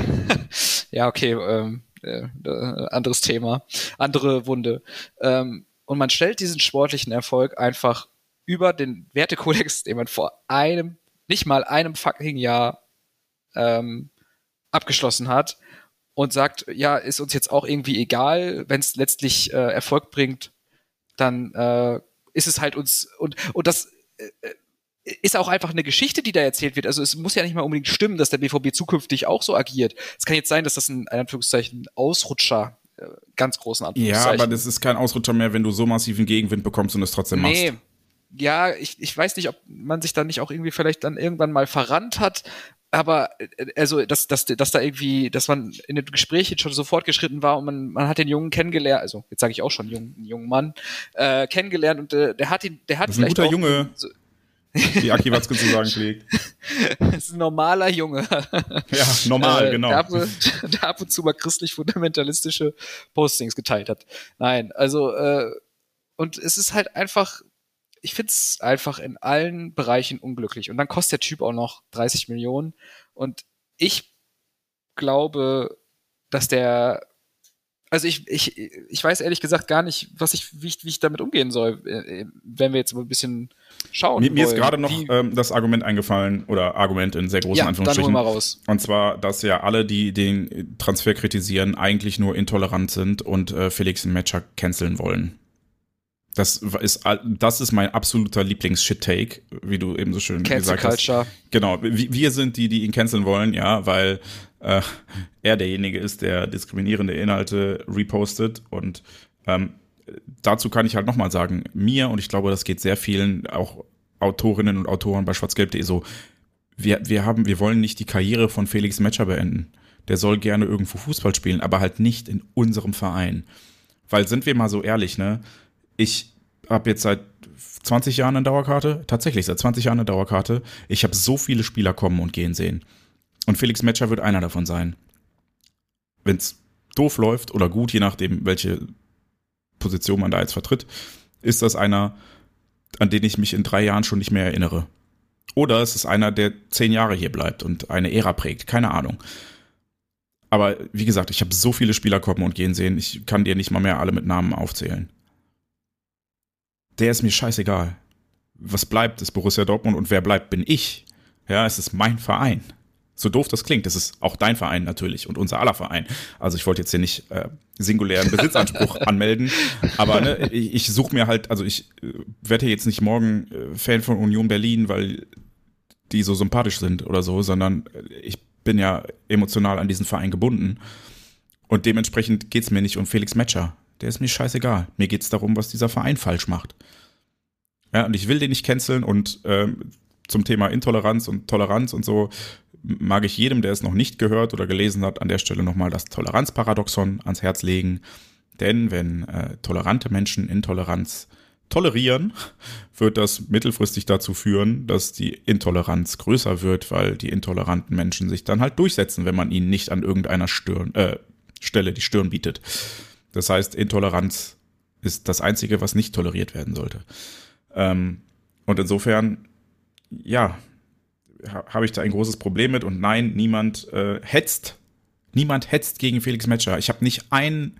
ja, okay, ähm, äh, äh, anderes Thema, andere Wunde. Ähm, und man stellt diesen sportlichen Erfolg einfach über den Wertekodex, den man vor einem nicht mal einem fucking Jahr ähm, abgeschlossen hat und sagt, ja, ist uns jetzt auch irgendwie egal, wenn es letztlich äh, Erfolg bringt, dann äh, ist es halt uns und und das äh, ist auch einfach eine Geschichte, die da erzählt wird. Also es muss ja nicht mal unbedingt stimmen, dass der BVB zukünftig auch so agiert. Es kann jetzt sein, dass das ein, ein Anführungszeichen Ausrutscher äh, ganz großen Anführungszeichen. Ja, aber das ist kein Ausrutscher mehr, wenn du so massiven Gegenwind bekommst und es trotzdem nee, machst ja, ich, ich weiß nicht, ob man sich da nicht auch irgendwie vielleicht dann irgendwann mal verrannt hat. aber äh, also dass, dass, dass da irgendwie, dass man in den Gesprächen schon so fortgeschritten war und man, man hat den Jungen kennengelernt, also jetzt sage ich auch schon jungen, einen jungen Mann, äh, kennengelernt und äh, der hat ihn, der hat das ist ein guter Junge, so, wie Aki Watzke zu sagen pflegt. das ist ein normaler Junge. Ja, normal, äh, genau. Der ab, der ab, und zu mal christlich-fundamentalistische Postings geteilt hat. Nein, also äh, und es ist halt einfach ich finde es einfach in allen Bereichen unglücklich. Und dann kostet der Typ auch noch 30 Millionen. Und ich glaube, dass der also ich, ich, ich weiß ehrlich gesagt gar nicht, was ich, wie, ich, wie ich damit umgehen soll, äh, wenn wir jetzt mal ein bisschen schauen. Mir, mir ist gerade noch ähm, das Argument eingefallen, oder Argument in sehr großen ja, Anführungsstrichen. Dann mal raus. Und zwar, dass ja alle, die den Transfer kritisieren, eigentlich nur intolerant sind und äh, Felix Matcher canceln wollen. Das ist, das ist mein absoluter Lieblings-Shit-Take, wie du eben so schön Cancel gesagt Culture. hast. Genau, wir sind die, die ihn canceln wollen, ja, weil äh, er derjenige ist, der diskriminierende Inhalte repostet. Und ähm, dazu kann ich halt nochmal sagen, mir, und ich glaube, das geht sehr vielen, auch Autorinnen und Autoren bei schwarzgelb.de so, wir, wir haben, wir wollen nicht die Karriere von Felix Metscher beenden. Der soll gerne irgendwo Fußball spielen, aber halt nicht in unserem Verein. Weil sind wir mal so ehrlich, ne? Ich habe jetzt seit 20 Jahren eine Dauerkarte, tatsächlich seit 20 Jahren eine Dauerkarte. Ich habe so viele Spieler kommen und gehen sehen. Und Felix Metscher wird einer davon sein. Wenn es doof läuft oder gut, je nachdem, welche Position man da jetzt vertritt, ist das einer, an den ich mich in drei Jahren schon nicht mehr erinnere. Oder es ist einer, der zehn Jahre hier bleibt und eine Ära prägt. Keine Ahnung. Aber wie gesagt, ich habe so viele Spieler kommen und gehen sehen, ich kann dir nicht mal mehr alle mit Namen aufzählen der ist mir scheißegal. Was bleibt, ist Borussia Dortmund und wer bleibt, bin ich. Ja, es ist mein Verein. So doof das klingt, es ist auch dein Verein natürlich und unser aller Verein. Also ich wollte jetzt hier nicht äh, singulären Besitzanspruch anmelden, aber ne, ich, ich suche mir halt, also ich äh, werde jetzt nicht morgen äh, Fan von Union Berlin, weil die so sympathisch sind oder so, sondern äh, ich bin ja emotional an diesen Verein gebunden. Und dementsprechend geht's mir nicht um Felix Metscher der ist mir scheißegal. Mir geht es darum, was dieser Verein falsch macht. Ja, und ich will den nicht canceln und ähm, zum Thema Intoleranz und Toleranz und so mag ich jedem, der es noch nicht gehört oder gelesen hat, an der Stelle nochmal das Toleranzparadoxon ans Herz legen. Denn wenn äh, tolerante Menschen Intoleranz tolerieren, wird das mittelfristig dazu führen, dass die Intoleranz größer wird, weil die intoleranten Menschen sich dann halt durchsetzen, wenn man ihnen nicht an irgendeiner Stirn, äh, Stelle die Stirn bietet. Das heißt, Intoleranz ist das Einzige, was nicht toleriert werden sollte. Ähm, und insofern, ja, habe ich da ein großes Problem mit. Und nein, niemand äh, hetzt. Niemand hetzt gegen Felix Metscher. Ich habe nicht ein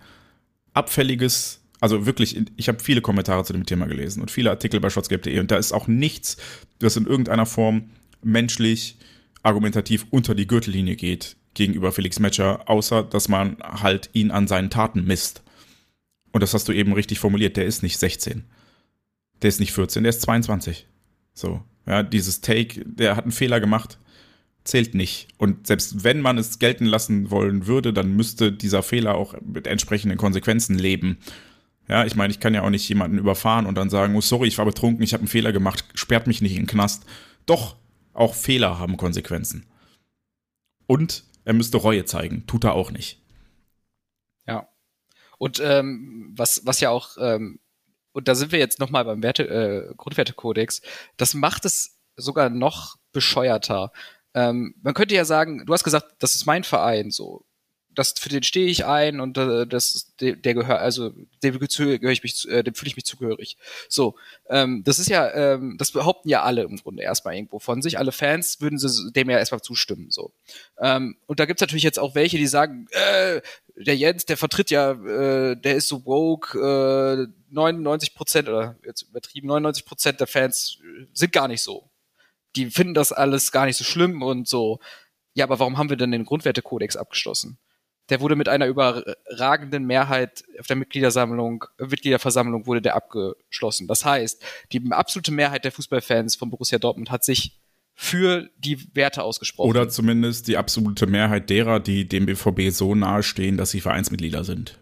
abfälliges, also wirklich, ich habe viele Kommentare zu dem Thema gelesen und viele Artikel bei schwarzgelb.de und da ist auch nichts, das in irgendeiner Form menschlich, argumentativ unter die Gürtellinie geht gegenüber Felix Metscher, außer dass man halt ihn an seinen Taten misst. Und das hast du eben richtig formuliert, der ist nicht 16. Der ist nicht 14, der ist 22. So, ja, dieses Take, der hat einen Fehler gemacht, zählt nicht. Und selbst wenn man es gelten lassen wollen würde, dann müsste dieser Fehler auch mit entsprechenden Konsequenzen leben. Ja, ich meine, ich kann ja auch nicht jemanden überfahren und dann sagen, oh sorry, ich war betrunken, ich habe einen Fehler gemacht, sperrt mich nicht in den Knast. Doch, auch Fehler haben Konsequenzen. Und er müsste Reue zeigen, tut er auch nicht. Und ähm, was, was ja auch, ähm, und da sind wir jetzt nochmal beim Werte, äh, Grundwertekodex, das macht es sogar noch bescheuerter. Ähm, man könnte ja sagen, du hast gesagt, das ist mein Verein, so das, für den stehe ich ein und äh, das, der, der gehört, also dem gehöre ich mich, äh, dem fühle ich mich zugehörig. So, ähm, das ist ja, ähm, das behaupten ja alle im Grunde erstmal irgendwo von sich. Alle Fans würden sie dem ja erstmal zustimmen. So, ähm, und da gibt's natürlich jetzt auch welche, die sagen, äh, der Jens, der vertritt ja, äh, der ist so woke, äh, 99 Prozent oder jetzt übertrieben 99 Prozent der Fans sind gar nicht so. Die finden das alles gar nicht so schlimm und so. Ja, aber warum haben wir denn den Grundwertekodex abgeschlossen? der wurde mit einer überragenden Mehrheit auf der Mitgliedersammlung, Mitgliederversammlung wurde der abgeschlossen. Das heißt, die absolute Mehrheit der Fußballfans von Borussia Dortmund hat sich für die Werte ausgesprochen. Oder zumindest die absolute Mehrheit derer, die dem BVB so nahestehen, dass sie Vereinsmitglieder sind.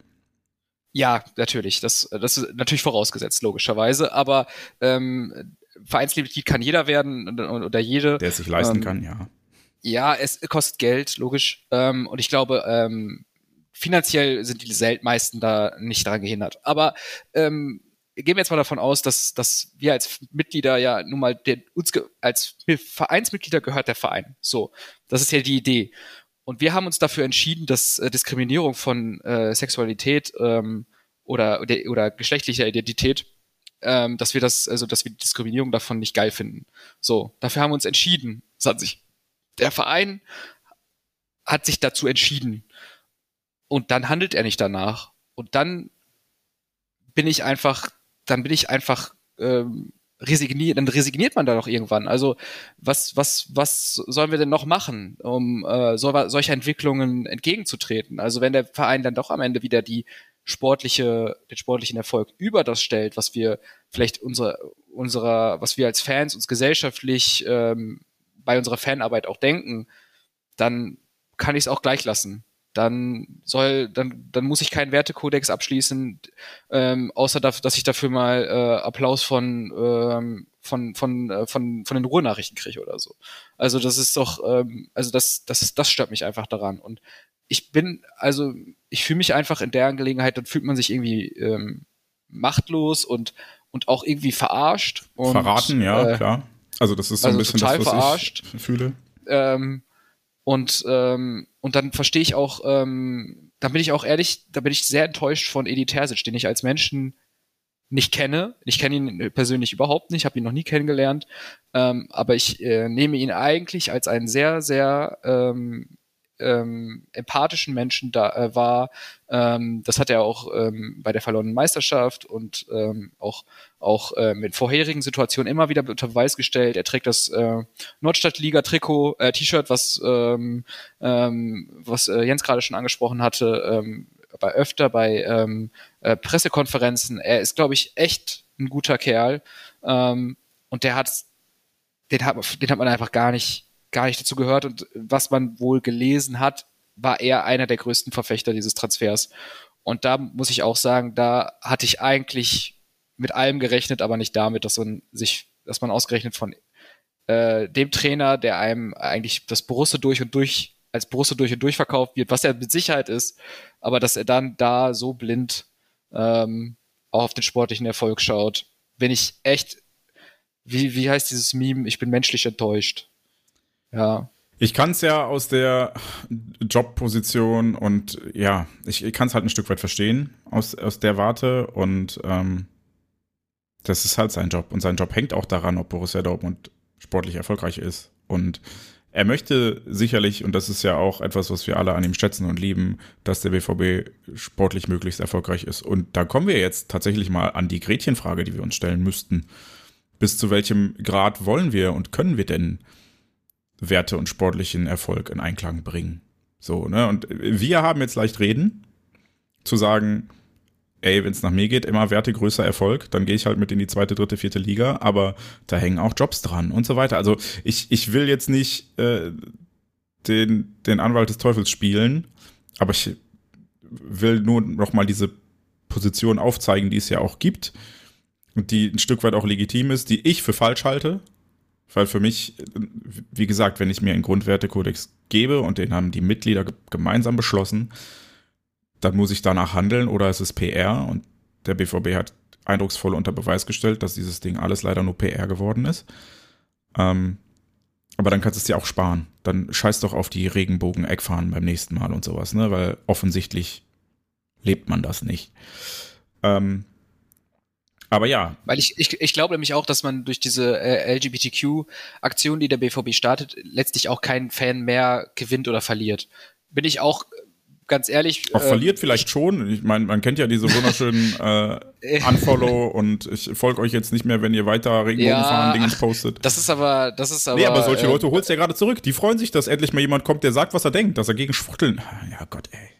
Ja, natürlich. Das, das ist natürlich vorausgesetzt, logischerweise. Aber ähm, Vereinsmitglied kann jeder werden oder jede. Der es sich leisten ähm, kann, ja. Ja, es kostet Geld, logisch. Ähm, und ich glaube, ähm, finanziell sind die meisten da nicht daran gehindert. Aber ähm, gehen wir jetzt mal davon aus, dass, dass wir als Mitglieder ja nun mal den, uns als Vereinsmitglieder gehört der Verein. So, das ist ja die Idee. Und wir haben uns dafür entschieden, dass äh, Diskriminierung von äh, Sexualität ähm, oder, oder, oder geschlechtlicher Identität, ähm, dass wir das, also dass wir Diskriminierung davon nicht geil finden. So, dafür haben wir uns entschieden. Das sich der Verein hat sich dazu entschieden. Und dann handelt er nicht danach. Und dann bin ich einfach dann bin ich einfach ähm, resigniert, dann resigniert man da doch irgendwann. Also was, was, was sollen wir denn noch machen, um äh, so, solcher Entwicklungen entgegenzutreten? Also wenn der Verein dann doch am Ende wieder die sportliche, den sportlichen Erfolg über das stellt, was wir vielleicht unsere, unserer, was wir als Fans uns gesellschaftlich ähm, bei unserer Fanarbeit auch denken, dann kann ich es auch gleich lassen dann soll, dann, dann muss ich keinen Wertekodex abschließen, ähm, außer dass, dass ich dafür mal äh, Applaus von, ähm, von, von, äh, von, von den Ruhrnachrichten kriege oder so. Also das ist doch, ähm, also das, das, das stört mich einfach daran. Und ich bin, also ich fühle mich einfach in der Angelegenheit, dann fühlt man sich irgendwie ähm, machtlos und, und auch irgendwie verarscht. Und, Verraten, ja, äh, klar. Also das ist so also ein bisschen total das, was verarscht. ich fühle. Ähm, und, ähm, und dann verstehe ich auch, ähm, dann bin ich auch ehrlich, da bin ich sehr enttäuscht von Edi Terzic, den ich als Menschen nicht kenne. Ich kenne ihn persönlich überhaupt nicht, habe ihn noch nie kennengelernt. Ähm, aber ich äh, nehme ihn eigentlich als einen sehr, sehr ähm, ähm, empathischen Menschen da äh, war. Ähm, das hat er auch ähm, bei der verlorenen Meisterschaft und ähm, auch auch äh, mit vorherigen Situationen immer wieder unter Beweis gestellt. Er trägt das äh, Nordstadtliga-Trikot, äh, T-Shirt, was ähm, ähm, was äh, Jens gerade schon angesprochen hatte, ähm, bei öfter bei ähm, äh, Pressekonferenzen. Er ist, glaube ich, echt ein guter Kerl ähm, und der hat den hat, den hat man einfach gar nicht gar nicht dazu gehört und was man wohl gelesen hat, war er einer der größten Verfechter dieses Transfers. Und da muss ich auch sagen, da hatte ich eigentlich mit allem gerechnet, aber nicht damit, dass man sich, dass man ausgerechnet von äh, dem Trainer, der einem eigentlich das Borussia durch und durch als Borussia durch und durch verkauft wird, was er mit Sicherheit ist, aber dass er dann da so blind ähm, auch auf den sportlichen Erfolg schaut, bin ich echt, wie, wie heißt dieses Meme, ich bin menschlich enttäuscht. Ja. Ich kann es ja aus der Jobposition und ja, ich, ich kann es halt ein Stück weit verstehen aus, aus der Warte und ähm, das ist halt sein Job und sein Job hängt auch daran, ob Borussia Dortmund sportlich erfolgreich ist und er möchte sicherlich, und das ist ja auch etwas, was wir alle an ihm schätzen und lieben, dass der BVB sportlich möglichst erfolgreich ist. Und da kommen wir jetzt tatsächlich mal an die Gretchenfrage, die wir uns stellen müssten. Bis zu welchem Grad wollen wir und können wir denn Werte und sportlichen Erfolg in Einklang bringen. So, ne? Und wir haben jetzt leicht reden, zu sagen, ey, wenn es nach mir geht, immer Werte größer Erfolg, dann gehe ich halt mit in die zweite, dritte, vierte Liga, aber da hängen auch Jobs dran und so weiter. Also ich, ich will jetzt nicht äh, den, den Anwalt des Teufels spielen, aber ich will nur noch mal diese Position aufzeigen, die es ja auch gibt und die ein Stück weit auch legitim ist, die ich für falsch halte, weil für mich, wie gesagt, wenn ich mir einen Grundwertekodex gebe und den haben die Mitglieder gemeinsam beschlossen, dann muss ich danach handeln oder es ist PR und der BVB hat eindrucksvoll unter Beweis gestellt, dass dieses Ding alles leider nur PR geworden ist. Ähm, aber dann kannst du es dir auch sparen. Dann scheiß doch auf die Regenbogen-Eckfahnen beim nächsten Mal und sowas, ne? Weil offensichtlich lebt man das nicht. Ähm, aber ja. Weil ich, ich, ich glaube nämlich auch, dass man durch diese äh, LGBTQ-Aktion, die der BVB startet, letztlich auch keinen Fan mehr gewinnt oder verliert. Bin ich auch ganz ehrlich. Auch äh, verliert vielleicht schon. Ich meine, man kennt ja diese wunderschönen äh, Unfollow und ich folge euch jetzt nicht mehr, wenn ihr weiter Regenbogenfahren ja, postet. Das ist aber, das ist aber. Nee, aber solche äh, Leute holst du ja gerade zurück. Die freuen sich, dass endlich mal jemand kommt, der sagt, was er denkt, dass er gegen Schwuchteln. Ja Gott, ey.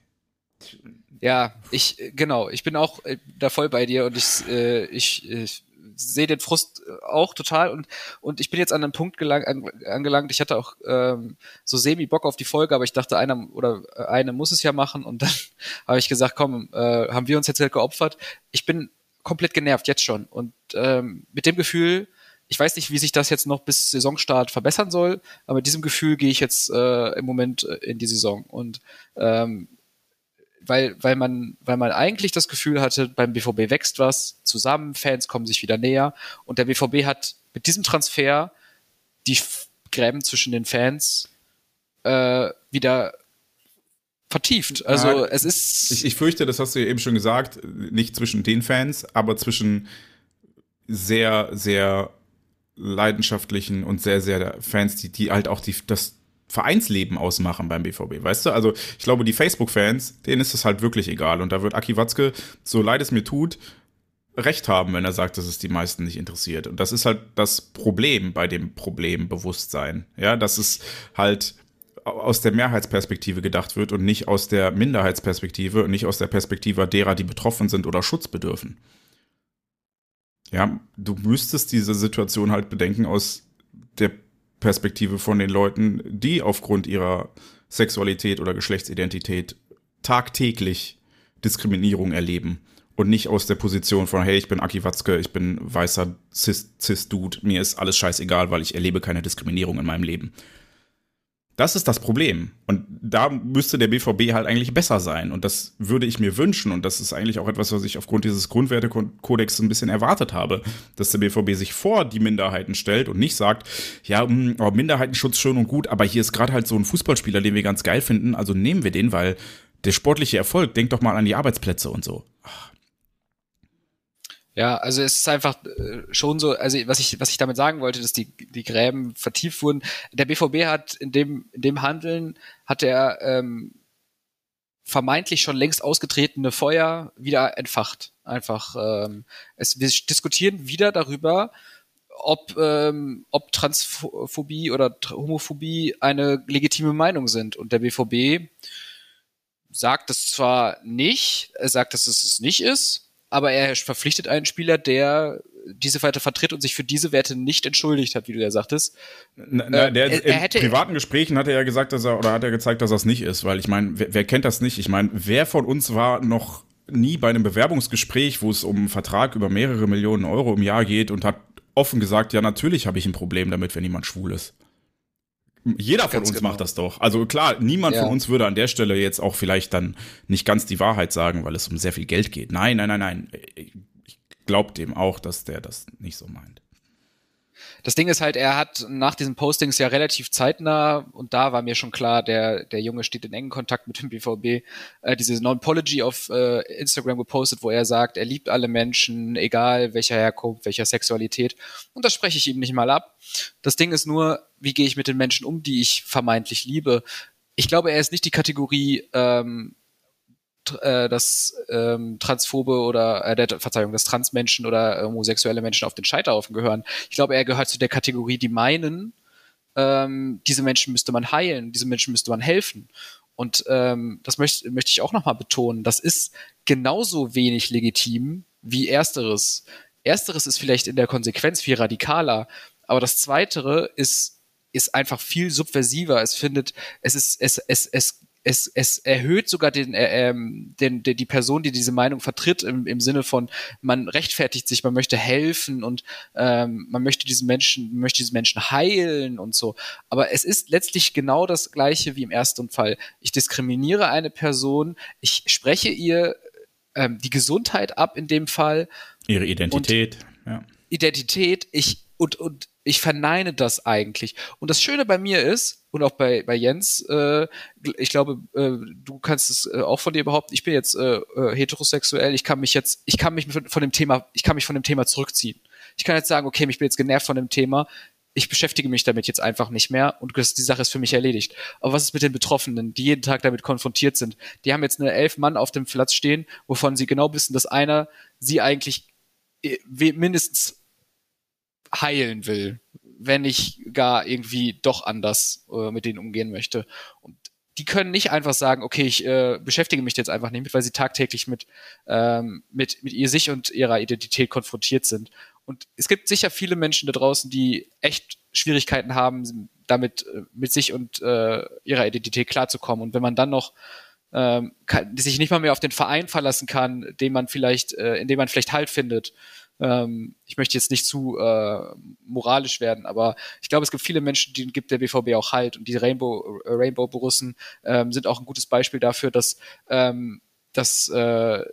Ja, ich, genau, ich bin auch äh, da voll bei dir und ich, äh, ich, ich sehe den Frust auch total und, und ich bin jetzt an einem Punkt gelang, an, angelangt, ich hatte auch ähm, so semi Bock auf die Folge, aber ich dachte, einer oder eine muss es ja machen und dann habe ich gesagt, komm, äh, haben wir uns jetzt halt geopfert. Ich bin komplett genervt, jetzt schon. Und ähm, mit dem Gefühl, ich weiß nicht, wie sich das jetzt noch bis Saisonstart verbessern soll, aber mit diesem Gefühl gehe ich jetzt äh, im Moment äh, in die Saison. Und ähm, weil, weil, man, weil man eigentlich das Gefühl hatte, beim BVB wächst was zusammen, Fans kommen sich wieder näher und der BVB hat mit diesem Transfer die Gräben zwischen den Fans äh, wieder vertieft. Also ja, es ist. Ich, ich fürchte, das hast du ja eben schon gesagt, nicht zwischen den Fans, aber zwischen sehr, sehr leidenschaftlichen und sehr, sehr Fans, die, die halt auch die, das Vereinsleben ausmachen beim BVB, weißt du? Also ich glaube, die Facebook-Fans, denen ist es halt wirklich egal. Und da wird Aki Watzke, so leid es mir tut, recht haben, wenn er sagt, dass es die meisten nicht interessiert. Und das ist halt das Problem bei dem Problembewusstsein. Ja, dass es halt aus der Mehrheitsperspektive gedacht wird und nicht aus der Minderheitsperspektive und nicht aus der Perspektive derer, die betroffen sind oder Schutz bedürfen. Ja, du müsstest diese Situation halt bedenken aus der Perspektive von den Leuten, die aufgrund ihrer Sexualität oder Geschlechtsidentität tagtäglich Diskriminierung erleben und nicht aus der Position von, hey, ich bin Aki Watzke, ich bin weißer Cis-Dude, mir ist alles scheißegal, weil ich erlebe keine Diskriminierung in meinem Leben. Das ist das Problem. Und da müsste der BVB halt eigentlich besser sein. Und das würde ich mir wünschen. Und das ist eigentlich auch etwas, was ich aufgrund dieses Grundwertekodex ein bisschen erwartet habe, dass der BVB sich vor die Minderheiten stellt und nicht sagt, ja, mm, oh, Minderheitenschutz schön und gut, aber hier ist gerade halt so ein Fußballspieler, den wir ganz geil finden, also nehmen wir den, weil der sportliche Erfolg, denkt doch mal an die Arbeitsplätze und so. Ach. Ja, also es ist einfach äh, schon so, also was ich, was ich damit sagen wollte, dass die, die Gräben vertieft wurden. Der BVB hat in dem, in dem Handeln, hat er ähm, vermeintlich schon längst ausgetretene Feuer wieder entfacht. Einfach, ähm, es, wir diskutieren wieder darüber, ob, ähm, ob Transphobie oder Homophobie eine legitime Meinung sind. Und der BVB sagt es zwar nicht, er sagt, dass es es nicht ist, aber er verpflichtet einen Spieler, der diese Werte vertritt und sich für diese Werte nicht entschuldigt hat, wie du ja sagtest. Na, na, der, äh, er, in privaten Gesprächen hat er ja gesagt, dass er oder hat er gezeigt, dass es nicht ist, weil ich meine, wer, wer kennt das nicht? Ich meine, wer von uns war noch nie bei einem Bewerbungsgespräch, wo es um einen Vertrag über mehrere Millionen Euro im Jahr geht und hat offen gesagt, ja, natürlich habe ich ein Problem damit, wenn jemand schwul ist. Jeder von ganz uns genau. macht das doch. Also klar, niemand ja. von uns würde an der Stelle jetzt auch vielleicht dann nicht ganz die Wahrheit sagen, weil es um sehr viel Geld geht. Nein, nein, nein, nein. Ich glaube dem auch, dass der das nicht so meint. Das Ding ist halt, er hat nach diesen Postings ja relativ zeitnah, und da war mir schon klar, der, der Junge steht in engen Kontakt mit dem BVB, äh, diese Non-Pology auf äh, Instagram gepostet, wo er sagt, er liebt alle Menschen, egal welcher Herkunft, welcher Sexualität. Und das spreche ich ihm nicht mal ab. Das Ding ist nur, wie gehe ich mit den Menschen um, die ich vermeintlich liebe? Ich glaube, er ist nicht die Kategorie, ähm, äh, dass ähm, Transphobe oder äh, der, Verzeihung, dass Transmenschen oder äh, homosexuelle Menschen auf den Scheiterhaufen gehören. Ich glaube, er gehört zu der Kategorie, die meinen, ähm, diese Menschen müsste man heilen, diese Menschen müsste man helfen. Und ähm, das möchte, möchte ich auch nochmal betonen. Das ist genauso wenig legitim wie ersteres. Ersteres ist vielleicht in der Konsequenz viel radikaler, aber das Zweitere ist ist einfach viel subversiver. Es findet, es ist, es, es, es es, es erhöht sogar den, äh, ähm, den, den, die Person, die diese Meinung vertritt, im, im Sinne von, man rechtfertigt sich, man möchte helfen und ähm, man möchte diesen Menschen, möchte diesen Menschen heilen und so. Aber es ist letztlich genau das Gleiche wie im ersten Fall. Ich diskriminiere eine Person, ich spreche ihr ähm, die Gesundheit ab in dem Fall. Ihre Identität, ja. Identität, ich und, und ich verneine das eigentlich. Und das Schöne bei mir ist, und auch bei, bei Jens, äh, ich glaube, äh, du kannst es äh, auch von dir behaupten, ich bin jetzt äh, äh, heterosexuell, ich kann mich jetzt, ich kann mich von, dem Thema, ich kann mich von dem Thema zurückziehen. Ich kann jetzt sagen, okay, ich bin jetzt genervt von dem Thema, ich beschäftige mich damit jetzt einfach nicht mehr und die Sache ist für mich erledigt. Aber was ist mit den Betroffenen, die jeden Tag damit konfrontiert sind? Die haben jetzt eine elf Mann auf dem Platz stehen, wovon sie genau wissen, dass einer sie eigentlich äh, mindestens heilen will, wenn ich gar irgendwie doch anders äh, mit denen umgehen möchte. Und die können nicht einfach sagen, okay, ich äh, beschäftige mich jetzt einfach nicht mit, weil sie tagtäglich mit, ähm, mit, mit ihr sich und ihrer Identität konfrontiert sind. Und es gibt sicher viele Menschen da draußen, die echt Schwierigkeiten haben, damit äh, mit sich und äh, ihrer Identität klarzukommen. Und wenn man dann noch ähm, kann, sich nicht mal mehr auf den Verein verlassen kann, den man vielleicht, äh, in dem man vielleicht Halt findet, ähm, ich möchte jetzt nicht zu äh, moralisch werden, aber ich glaube, es gibt viele Menschen, denen gibt der BVB auch Halt und die Rainbow, äh, Rainbow Borussen ähm, sind auch ein gutes Beispiel dafür, dass, ähm, dass äh,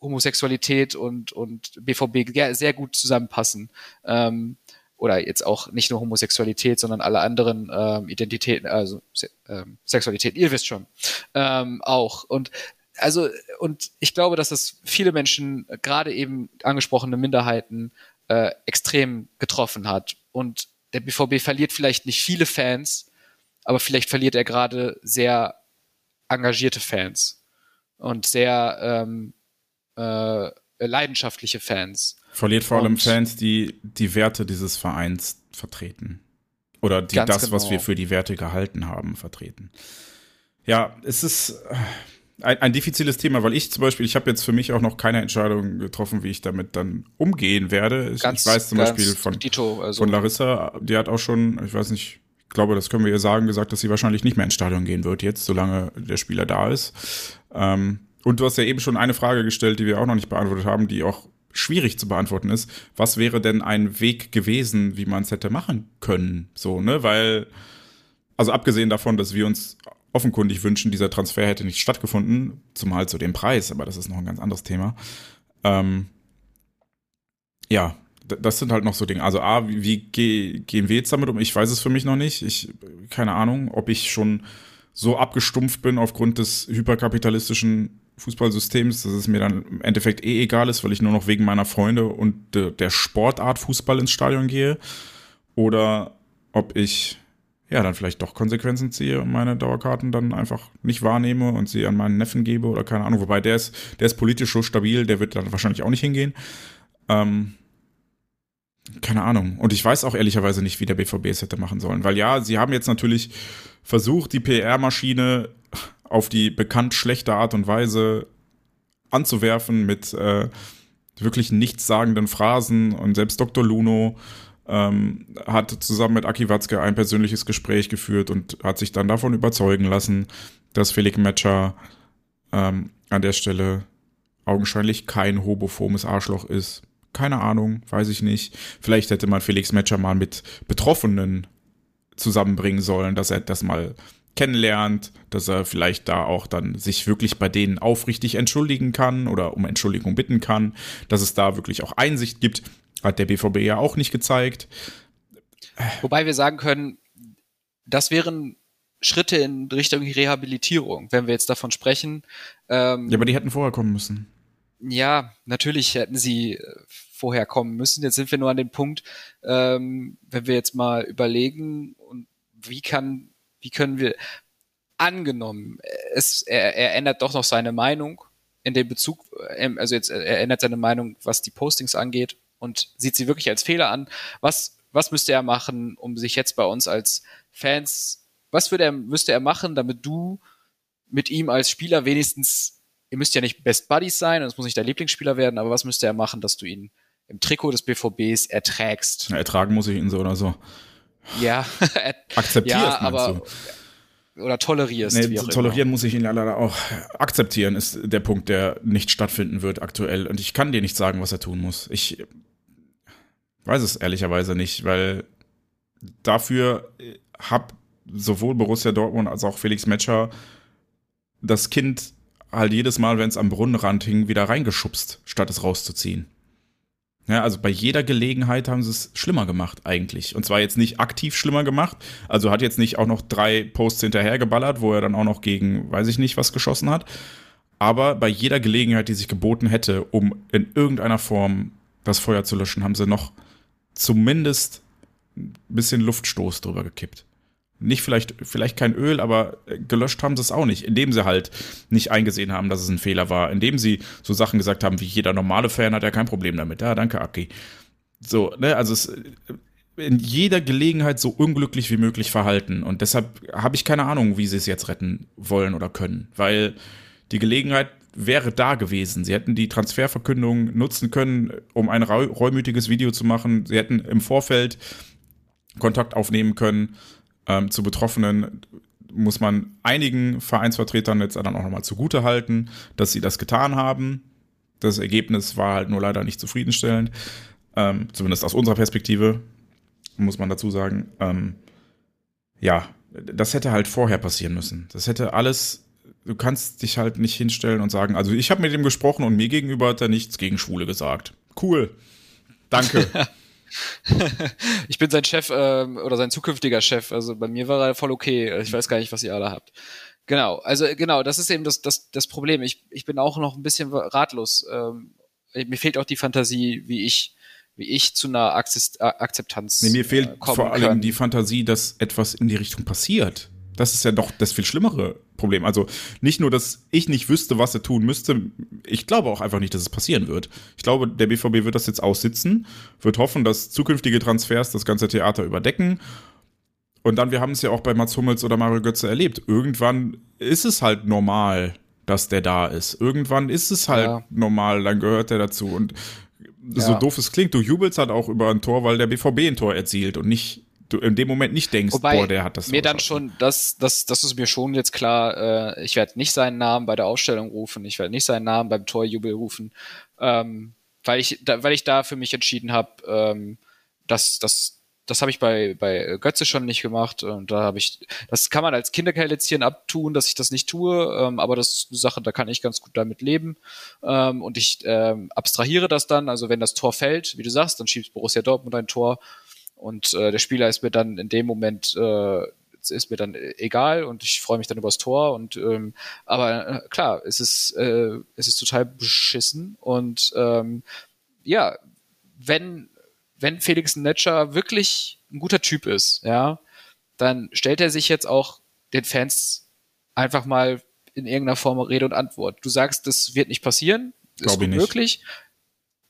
Homosexualität und, und BVB sehr gut zusammenpassen. Ähm, oder jetzt auch nicht nur Homosexualität, sondern alle anderen ähm, Identitäten, also ähm, Sexualität, ihr wisst schon, ähm, auch. Und also, und ich glaube, dass das viele Menschen, gerade eben angesprochene Minderheiten, äh, extrem getroffen hat. Und der BVB verliert vielleicht nicht viele Fans, aber vielleicht verliert er gerade sehr engagierte Fans und sehr ähm, äh, leidenschaftliche Fans. Verliert vor allem Fans, die die Werte dieses Vereins vertreten. Oder die das, genau. was wir für die Werte gehalten haben, vertreten. Ja, es ist ein, ein diffiziles Thema, weil ich zum Beispiel, ich habe jetzt für mich auch noch keine Entscheidung getroffen, wie ich damit dann umgehen werde. Ganz, ich weiß zum Beispiel von, Dito, also. von Larissa, die hat auch schon, ich weiß nicht, ich glaube, das können wir ihr sagen, gesagt, dass sie wahrscheinlich nicht mehr ins Stadion gehen wird jetzt, solange der Spieler da ist. Ähm, und du hast ja eben schon eine Frage gestellt, die wir auch noch nicht beantwortet haben, die auch schwierig zu beantworten ist. Was wäre denn ein Weg gewesen, wie man es hätte machen können? So, ne? Weil, also abgesehen davon, dass wir uns offenkundig wünschen, dieser Transfer hätte nicht stattgefunden, zumal zu dem Preis, aber das ist noch ein ganz anderes Thema. Ähm, ja, das sind halt noch so Dinge. Also A, wie, wie geh, gehen wir jetzt damit um? Ich weiß es für mich noch nicht. Ich, keine Ahnung, ob ich schon so abgestumpft bin aufgrund des hyperkapitalistischen Fußballsystems, dass es mir dann im Endeffekt eh egal ist, weil ich nur noch wegen meiner Freunde und de, der Sportart Fußball ins Stadion gehe. Oder ob ich ja dann vielleicht doch Konsequenzen ziehe und meine Dauerkarten dann einfach nicht wahrnehme und sie an meinen Neffen gebe oder keine Ahnung. Wobei der ist, der ist politisch so stabil, der wird dann wahrscheinlich auch nicht hingehen. Ähm, keine Ahnung. Und ich weiß auch ehrlicherweise nicht, wie der BVB es hätte machen sollen. Weil ja, sie haben jetzt natürlich versucht, die PR-Maschine auf die bekannt schlechte Art und Weise anzuwerfen mit äh, wirklich nichtssagenden Phrasen. Und selbst Dr. Luno ähm, hat zusammen mit Aki Watzke ein persönliches Gespräch geführt und hat sich dann davon überzeugen lassen, dass Felix Metscher ähm, an der Stelle augenscheinlich kein homophobes Arschloch ist. Keine Ahnung, weiß ich nicht. Vielleicht hätte man Felix Metscher mal mit Betroffenen zusammenbringen sollen, dass er das mal kennenlernt, dass er vielleicht da auch dann sich wirklich bei denen aufrichtig entschuldigen kann oder um Entschuldigung bitten kann, dass es da wirklich auch Einsicht gibt, hat der BVB ja auch nicht gezeigt. Wobei wir sagen können, das wären Schritte in Richtung Rehabilitierung, wenn wir jetzt davon sprechen. Ähm, ja, aber die hätten vorher kommen müssen. Ja, natürlich hätten sie äh, vorher kommen müssen. Jetzt sind wir nur an dem Punkt, ähm, wenn wir jetzt mal überlegen, und wie kann wie können wir, angenommen, es, er, er ändert doch noch seine Meinung in dem Bezug, ähm, also jetzt, er ändert seine Meinung, was die Postings angeht und sieht sie wirklich als Fehler an. Was, was müsste er machen, um sich jetzt bei uns als Fans, was würde er, müsste er machen, damit du mit ihm als Spieler wenigstens, ihr müsst ja nicht Best Buddies sein, und es muss nicht dein Lieblingsspieler werden, aber was müsste er machen, dass du ihn im Trikot des BVBs erträgst? Ja, ertragen muss ich ihn so oder so. Ja. Akzeptierst, ja, aber, du? Oder tolerierst. Nee, tolerieren immer. muss ich ihn leider auch. Akzeptieren ist der Punkt, der nicht stattfinden wird aktuell. Und ich kann dir nicht sagen, was er tun muss. Ich weiß es ehrlicherweise nicht, weil dafür hab sowohl Borussia Dortmund als auch Felix Metscher das Kind halt jedes Mal, wenn es am Brunnenrand hing, wieder reingeschubst, statt es rauszuziehen. Ja, also bei jeder Gelegenheit haben sie es schlimmer gemacht eigentlich. Und zwar jetzt nicht aktiv schlimmer gemacht. Also hat jetzt nicht auch noch drei Posts hinterhergeballert, wo er dann auch noch gegen, weiß ich nicht, was geschossen hat. Aber bei jeder Gelegenheit, die sich geboten hätte, um in irgendeiner Form das Feuer zu löschen, haben sie noch zumindest ein bisschen Luftstoß drüber gekippt nicht vielleicht, vielleicht kein Öl, aber äh, gelöscht haben sie es auch nicht, indem sie halt nicht eingesehen haben, dass es ein Fehler war, indem sie so Sachen gesagt haben, wie jeder normale Fan hat ja kein Problem damit. Ja, danke, Aki. So, ne, also es äh, in jeder Gelegenheit so unglücklich wie möglich verhalten. Und deshalb habe ich keine Ahnung, wie sie es jetzt retten wollen oder können. Weil die Gelegenheit wäre da gewesen. Sie hätten die Transferverkündung nutzen können, um ein reumütiges Video zu machen. Sie hätten im Vorfeld Kontakt aufnehmen können ähm, zu Betroffenen muss man einigen Vereinsvertretern jetzt dann auch nochmal zugute halten, dass sie das getan haben. Das Ergebnis war halt nur leider nicht zufriedenstellend. ähm, zumindest aus unserer Perspektive, muss man dazu sagen. Ähm, ja, das hätte halt vorher passieren müssen. Das hätte alles, du kannst dich halt nicht hinstellen und sagen, also ich habe mit ihm gesprochen und mir gegenüber hat er nichts gegen Schwule gesagt. Cool. Danke. ich bin sein Chef ähm, oder sein zukünftiger Chef. Also bei mir war er voll okay. Ich weiß gar nicht, was ihr alle habt. Genau, also genau, das ist eben das, das, das Problem. Ich, ich bin auch noch ein bisschen ratlos. Ähm, mir fehlt auch die Fantasie, wie ich, wie ich zu einer Akzeptanz. Nee, mir fehlt äh, vor allem kann. die Fantasie, dass etwas in die Richtung passiert. Das ist ja doch das viel schlimmere Problem. Also nicht nur, dass ich nicht wüsste, was er tun müsste, ich glaube auch einfach nicht, dass es passieren wird. Ich glaube, der BVB wird das jetzt aussitzen, wird hoffen, dass zukünftige Transfers das ganze Theater überdecken und dann, wir haben es ja auch bei Mats Hummels oder Mario Götze erlebt. Irgendwann ist es halt normal, dass der da ist. Irgendwann ist es halt ja. normal, dann gehört der dazu. Und so ja. doof es klingt, du jubelst halt auch über ein Tor, weil der BVB ein Tor erzielt und nicht du in dem Moment nicht denkst, Wobei boah, der hat das. Mir dann schon, das, das, das ist mir schon jetzt klar. Äh, ich werde nicht seinen Namen bei der Ausstellung rufen. Ich werde nicht seinen Namen beim Torjubel rufen, ähm, weil ich, da, weil ich da für mich entschieden habe, ähm, dass, dass das habe ich bei, bei Götze schon nicht gemacht. Und da habe ich, das kann man als Kinderkerlitzchen abtun, dass ich das nicht tue, ähm, aber das ist eine Sache, da kann ich ganz gut damit leben. Ähm, und ich ähm, abstrahiere das dann. Also wenn das Tor fällt, wie du sagst, dann schiebt Borussia Dortmund ein Tor und äh, der Spieler ist mir dann in dem Moment äh, ist mir dann egal und ich freue mich dann übers Tor und ähm, aber äh, klar, es ist äh, es ist total beschissen und ähm, ja, wenn wenn Felix Netscher wirklich ein guter Typ ist, ja, dann stellt er sich jetzt auch den Fans einfach mal in irgendeiner Form Rede und Antwort. Du sagst, das wird nicht passieren, ist nicht.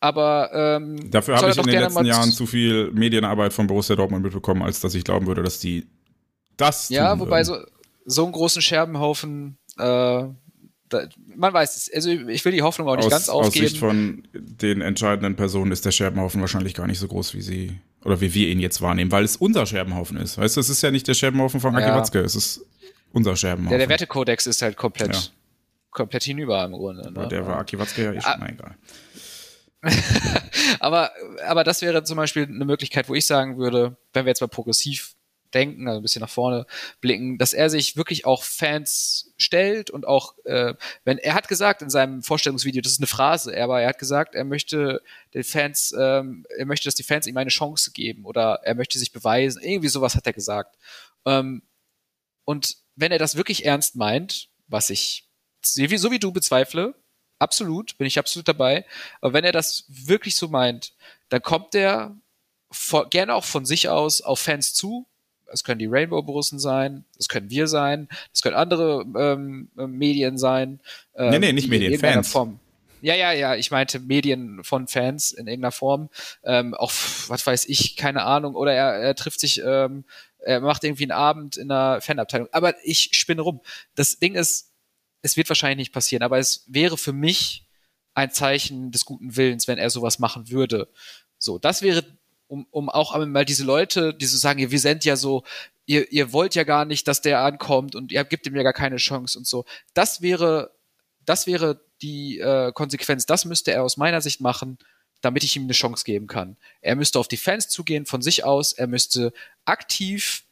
Aber ähm, dafür habe ich in den letzten Jahren zu viel Medienarbeit von Borussia Dortmund mitbekommen, als dass ich glauben würde, dass die das Ja, wobei so, so einen großen Scherbenhaufen äh, da, man weiß es. Also ich will die Hoffnung auch nicht aus, ganz aufgeben. Aus Sicht von den entscheidenden Personen ist der Scherbenhaufen wahrscheinlich gar nicht so groß, wie sie oder wie wir ihn jetzt wahrnehmen, weil es unser Scherbenhaufen ist. Weißt du, es ist ja nicht der Scherbenhaufen von Aki ja. Watzke, es ist unser Scherbenhaufen. Ja, der Wertekodex ist halt komplett, ja. komplett hinüber im Grunde. Ne? Der war Aki Watzke ja eh schon, ah. egal. Aber, aber das wäre zum Beispiel eine Möglichkeit, wo ich sagen würde, wenn wir jetzt mal progressiv denken, also ein bisschen nach vorne blicken, dass er sich wirklich auch Fans stellt und auch, äh, wenn er hat gesagt in seinem Vorstellungsvideo, das ist eine Phrase, aber er hat gesagt, er möchte den Fans, ähm, er möchte, dass die Fans ihm eine Chance geben oder er möchte sich beweisen, irgendwie sowas hat er gesagt. Ähm, und wenn er das wirklich ernst meint, was ich so wie du bezweifle, absolut, bin ich absolut dabei, aber wenn er das wirklich so meint, dann kommt er gerne auch von sich aus auf Fans zu es können die Rainbow-Borussen sein, es können wir sein, es können andere ähm, Medien sein. Ähm, nee, nee, nicht Medien, Fans. Form. Ja, ja, ja, ich meinte Medien von Fans in irgendeiner Form. Ähm, auch, was weiß ich, keine Ahnung. Oder er, er trifft sich, ähm, er macht irgendwie einen Abend in einer Fanabteilung. Aber ich spinne rum. Das Ding ist, es wird wahrscheinlich nicht passieren, aber es wäre für mich ein Zeichen des guten Willens, wenn er sowas machen würde. So, das wäre um, um auch einmal diese Leute, die so sagen, wir sind ja so, ihr, ihr wollt ja gar nicht, dass der ankommt und ihr gebt ihm ja gar keine Chance und so. Das wäre, das wäre die äh, Konsequenz. Das müsste er aus meiner Sicht machen, damit ich ihm eine Chance geben kann. Er müsste auf die Fans zugehen von sich aus. Er müsste aktiv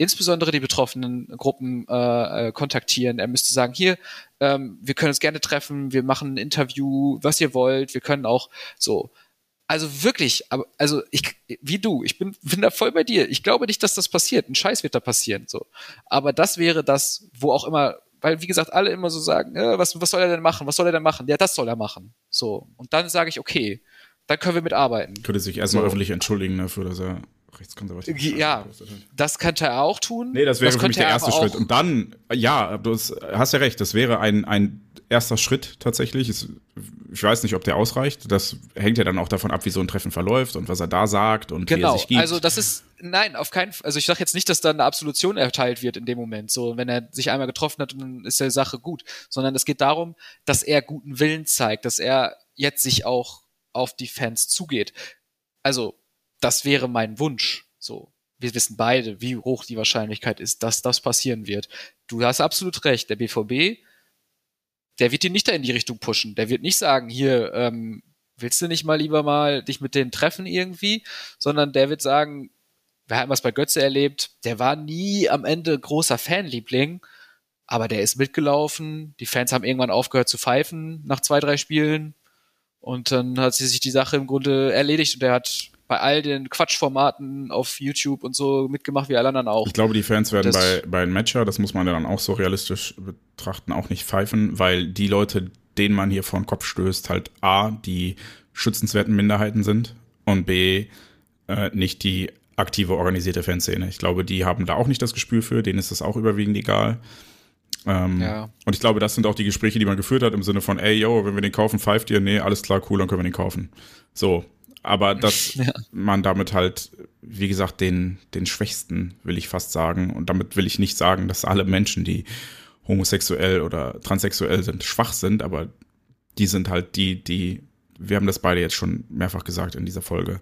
insbesondere die betroffenen Gruppen äh, äh kontaktieren. Er müsste sagen, hier, ähm, wir können uns gerne treffen, wir machen ein Interview, was ihr wollt, wir können auch so. Also wirklich, also ich, wie du, ich bin, bin da voll bei dir. Ich glaube nicht, dass das passiert. Ein Scheiß wird da passieren, so. Aber das wäre das, wo auch immer, weil wie gesagt, alle immer so sagen, äh, was, was soll er denn machen? Was soll er denn machen? Ja, das soll er machen. So. Und dann sage ich, okay, dann können wir mitarbeiten. Könnte sich erstmal so. öffentlich entschuldigen dafür, dass er rechtskonservativ Ja, das könnte er auch tun. Nee, das wäre das für mich der erste Schritt. Und dann, ja, du hast ja recht, das wäre ein, ein erster Schritt tatsächlich. Ich weiß nicht, ob der ausreicht. Das hängt ja dann auch davon ab, wie so ein Treffen verläuft und was er da sagt und genau. wie er genau. sich gibt. Also das ist, nein, auf keinen Fall. Also ich sage jetzt nicht, dass da eine Absolution erteilt wird in dem Moment. So, wenn er sich einmal getroffen hat, dann ist der Sache gut. Sondern es geht darum, dass er guten Willen zeigt, dass er jetzt sich auch auf die Fans zugeht. Also, das wäre mein Wunsch. So. Wir wissen beide, wie hoch die Wahrscheinlichkeit ist, dass das passieren wird. Du hast absolut recht. Der BVB der wird ihn nicht da in die Richtung pushen. Der wird nicht sagen, hier, ähm, willst du nicht mal lieber mal dich mit denen treffen irgendwie? Sondern der wird sagen, wir hatten was bei Götze erlebt, der war nie am Ende großer Fanliebling, aber der ist mitgelaufen. Die Fans haben irgendwann aufgehört zu pfeifen nach zwei, drei Spielen. Und dann hat sie sich die Sache im Grunde erledigt und er hat bei all den Quatschformaten auf YouTube und so mitgemacht, wie alle anderen auch. Ich glaube, die Fans werden bei, bei Matcher, das muss man ja dann auch so realistisch betrachten, auch nicht pfeifen, weil die Leute, denen man hier vor den Kopf stößt, halt A, die schützenswerten Minderheiten sind und B, äh, nicht die aktive organisierte Fanszene. Ich glaube, die haben da auch nicht das Gespür für, denen ist das auch überwiegend egal. Ähm, ja. Und ich glaube, das sind auch die Gespräche, die man geführt hat, im Sinne von, ey, yo, wenn wir den kaufen, pfeift ihr? Nee, alles klar, cool, dann können wir den kaufen. So, aber dass ja. man damit halt, wie gesagt, den, den Schwächsten, will ich fast sagen, und damit will ich nicht sagen, dass alle Menschen, die homosexuell oder transsexuell sind, schwach sind, aber die sind halt die, die, wir haben das beide jetzt schon mehrfach gesagt in dieser Folge,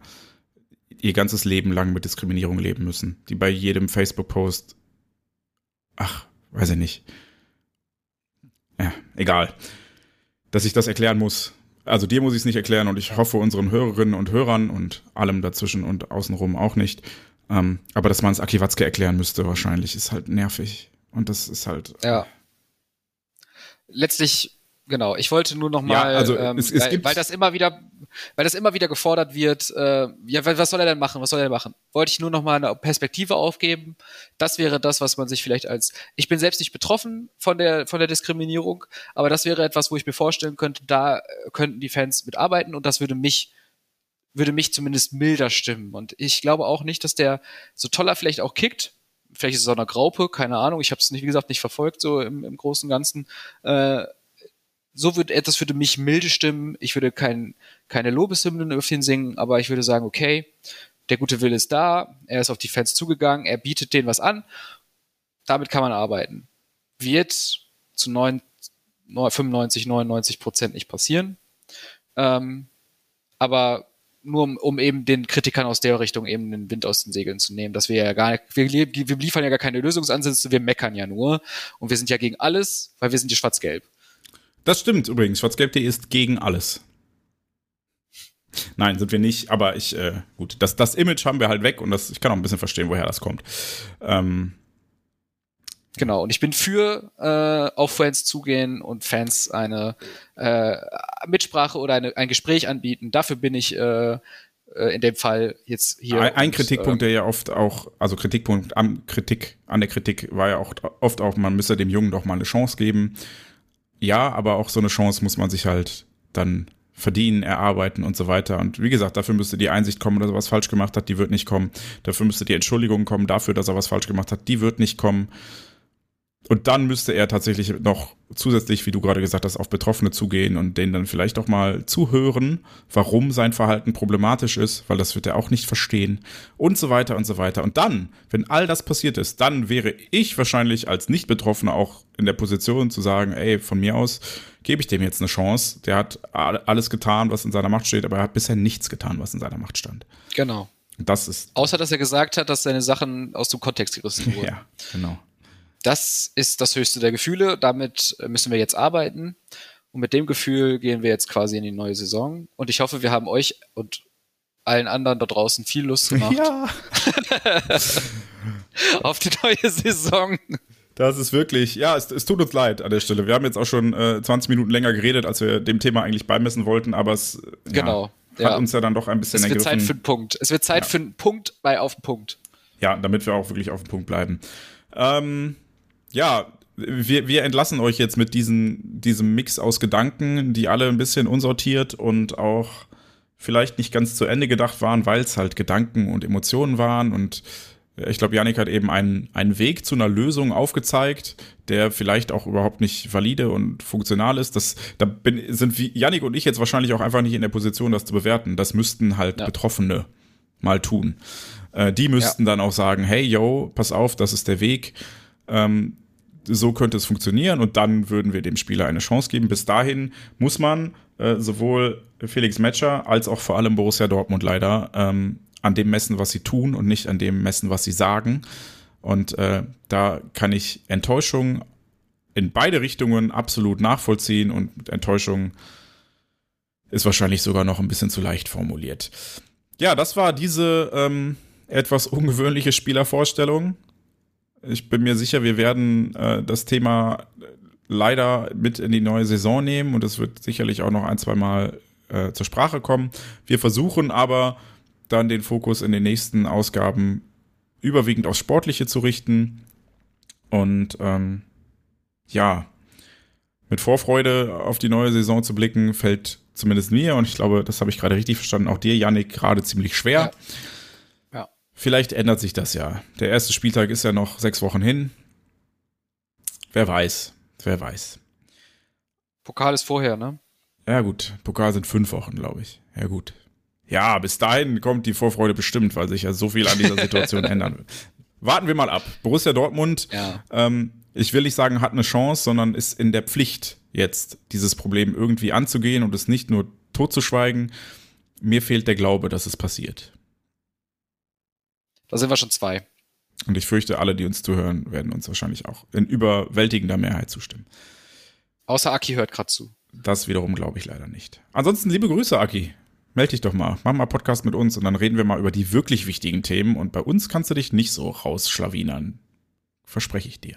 ihr ganzes Leben lang mit Diskriminierung leben müssen, die bei jedem Facebook-Post, ach, weiß ich nicht, ja, egal, dass ich das erklären muss, also dir muss ich es nicht erklären und ich hoffe unseren Hörerinnen und Hörern und allem dazwischen und außenrum auch nicht. Ähm, aber dass man es Aki erklären müsste wahrscheinlich, ist halt nervig. Und das ist halt. Ja. Letztlich genau. Ich wollte nur noch mal, ja, also ähm, es, es weil, weil, das immer wieder, weil das immer wieder gefordert wird. Äh, ja, was soll er denn machen? Was soll er denn machen? Wollte ich nur noch mal eine Perspektive aufgeben. Das wäre das, was man sich vielleicht als. Ich bin selbst nicht betroffen von der von der Diskriminierung, aber das wäre etwas, wo ich mir vorstellen könnte, da könnten die Fans mitarbeiten und das würde mich würde mich zumindest milder stimmen. Und ich glaube auch nicht, dass der so toller vielleicht auch kickt. Vielleicht ist es auch eine Graupe, keine Ahnung. Ich habe es nicht, wie gesagt, nicht verfolgt, so im, im Großen und Ganzen. Äh, so würde etwas würde mich milde stimmen. Ich würde kein, keine Lobeshymnen auf ihn singen, aber ich würde sagen, okay, der gute Wille ist da, er ist auf die Fans zugegangen, er bietet denen was an, damit kann man arbeiten. Wird zu 9, 95, 99 Prozent nicht passieren. Ähm, aber nur um, um eben den Kritikern aus der Richtung eben den Wind aus den Segeln zu nehmen, dass wir ja gar nicht, wir, wir liefern ja gar keine Lösungsansätze, wir meckern ja nur und wir sind ja gegen alles, weil wir sind ja schwarz-gelb. Das stimmt übrigens. Schwarzgelb.de ist gegen alles. Nein, sind wir nicht, aber ich, äh, gut, das, das Image haben wir halt weg und das, ich kann auch ein bisschen verstehen, woher das kommt. Ähm, Genau, und ich bin für äh, auf Fans zugehen und Fans eine äh, Mitsprache oder eine, ein Gespräch anbieten. Dafür bin ich äh, äh in dem Fall jetzt hier. Ein, ein Kritikpunkt, der ja oft auch, also Kritikpunkt an Kritik, an der Kritik war ja auch oft auch, man müsse dem Jungen doch mal eine Chance geben ja, aber auch so eine Chance muss man sich halt dann verdienen, erarbeiten und so weiter. Und wie gesagt, dafür müsste die Einsicht kommen, dass er was falsch gemacht hat, die wird nicht kommen. Dafür müsste die Entschuldigung kommen dafür, dass er was falsch gemacht hat, die wird nicht kommen. Und dann müsste er tatsächlich noch zusätzlich, wie du gerade gesagt hast, auf Betroffene zugehen und denen dann vielleicht auch mal zuhören, warum sein Verhalten problematisch ist, weil das wird er auch nicht verstehen und so weiter und so weiter. Und dann, wenn all das passiert ist, dann wäre ich wahrscheinlich als Nicht-Betroffener auch in der Position zu sagen, ey, von mir aus gebe ich dem jetzt eine Chance. Der hat alles getan, was in seiner Macht steht, aber er hat bisher nichts getan, was in seiner Macht stand. Genau. Das ist. Außer, dass er gesagt hat, dass seine Sachen aus dem Kontext gerissen wurden. Ja, genau. Das ist das höchste der Gefühle. Damit müssen wir jetzt arbeiten. Und mit dem Gefühl gehen wir jetzt quasi in die neue Saison. Und ich hoffe, wir haben euch und allen anderen da draußen viel Lust gemacht. Ja. auf die neue Saison. Das ist wirklich, ja, es, es, tut uns leid an der Stelle. Wir haben jetzt auch schon äh, 20 Minuten länger geredet, als wir dem Thema eigentlich beimessen wollten, aber es genau, ja, hat ja. uns ja dann doch ein bisschen Es wird ergriffen. Zeit für einen Punkt. Es wird Zeit für einen Punkt bei auf den Punkt. Ja, damit wir auch wirklich auf den Punkt bleiben. Ähm, ja, wir, wir entlassen euch jetzt mit diesen, diesem Mix aus Gedanken, die alle ein bisschen unsortiert und auch vielleicht nicht ganz zu Ende gedacht waren, weil es halt Gedanken und Emotionen waren. Und ich glaube, Janik hat eben einen, einen Weg zu einer Lösung aufgezeigt, der vielleicht auch überhaupt nicht valide und funktional ist. Das, da bin, sind wie Janik und ich jetzt wahrscheinlich auch einfach nicht in der Position, das zu bewerten. Das müssten halt ja. Betroffene mal tun. Äh, die müssten ja. dann auch sagen, hey, yo, pass auf, das ist der Weg ähm, so könnte es funktionieren und dann würden wir dem Spieler eine Chance geben. Bis dahin muss man äh, sowohl Felix Metscher als auch vor allem Borussia Dortmund leider ähm, an dem messen, was sie tun und nicht an dem messen, was sie sagen. Und äh, da kann ich Enttäuschung in beide Richtungen absolut nachvollziehen und Enttäuschung ist wahrscheinlich sogar noch ein bisschen zu leicht formuliert. Ja, das war diese ähm, etwas ungewöhnliche Spielervorstellung. Ich bin mir sicher, wir werden äh, das Thema leider mit in die neue Saison nehmen und es wird sicherlich auch noch ein, zwei Mal äh, zur Sprache kommen. Wir versuchen aber dann den Fokus in den nächsten Ausgaben überwiegend aufs Sportliche zu richten und ähm, ja, mit Vorfreude auf die neue Saison zu blicken, fällt zumindest mir, und ich glaube, das habe ich gerade richtig verstanden, auch dir, Yannick, gerade ziemlich schwer. Ja. Vielleicht ändert sich das ja. Der erste Spieltag ist ja noch sechs Wochen hin. Wer weiß, wer weiß. Pokal ist vorher, ne? Ja, gut. Pokal sind fünf Wochen, glaube ich. Ja, gut. Ja, bis dahin kommt die Vorfreude bestimmt, weil sich ja so viel an dieser Situation ändern wird. Warten wir mal ab. Borussia Dortmund, ja. ähm, ich will nicht sagen, hat eine Chance, sondern ist in der Pflicht, jetzt dieses Problem irgendwie anzugehen und es nicht nur totzuschweigen. Mir fehlt der Glaube, dass es passiert. Da sind wir schon zwei. Und ich fürchte, alle, die uns zuhören, werden uns wahrscheinlich auch in überwältigender Mehrheit zustimmen. Außer Aki hört gerade zu. Das wiederum glaube ich leider nicht. Ansonsten liebe Grüße, Aki. Meld dich doch mal. Mach mal Podcast mit uns und dann reden wir mal über die wirklich wichtigen Themen. Und bei uns kannst du dich nicht so rausschlawinern. Verspreche ich dir.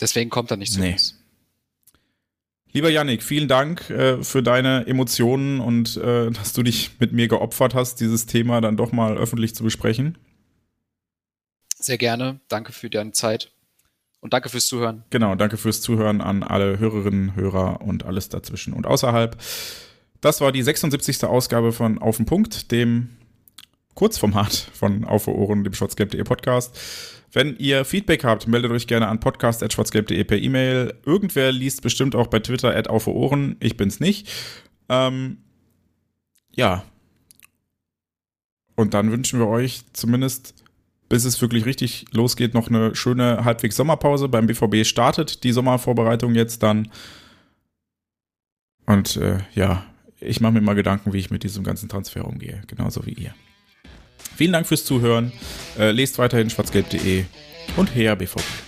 Deswegen kommt er nicht zu nee. uns. Lieber Yannick, vielen Dank äh, für deine Emotionen und äh, dass du dich mit mir geopfert hast, dieses Thema dann doch mal öffentlich zu besprechen. Sehr gerne. Danke für deine Zeit. Und danke fürs Zuhören. Genau, danke fürs Zuhören an alle Hörerinnen, Hörer und alles dazwischen und außerhalb. Das war die 76. Ausgabe von Auf den Punkt, dem Kurzformat von Auf für Ohren, dem schwarzgelb.de Podcast. Wenn ihr Feedback habt, meldet euch gerne an podcast.schwarzgelb.de per E-Mail. Irgendwer liest bestimmt auch bei Twitter at Auf Ohren. Ich bin's nicht. Ähm, ja. Und dann wünschen wir euch zumindest bis es wirklich richtig losgeht, noch eine schöne halbwegs Sommerpause. Beim BVB startet die Sommervorbereitung jetzt dann. Und äh, ja, ich mache mir mal Gedanken, wie ich mit diesem ganzen Transfer umgehe, genauso wie ihr. Vielen Dank fürs Zuhören. Äh, lest weiterhin schwarzgelb.de und her BVB.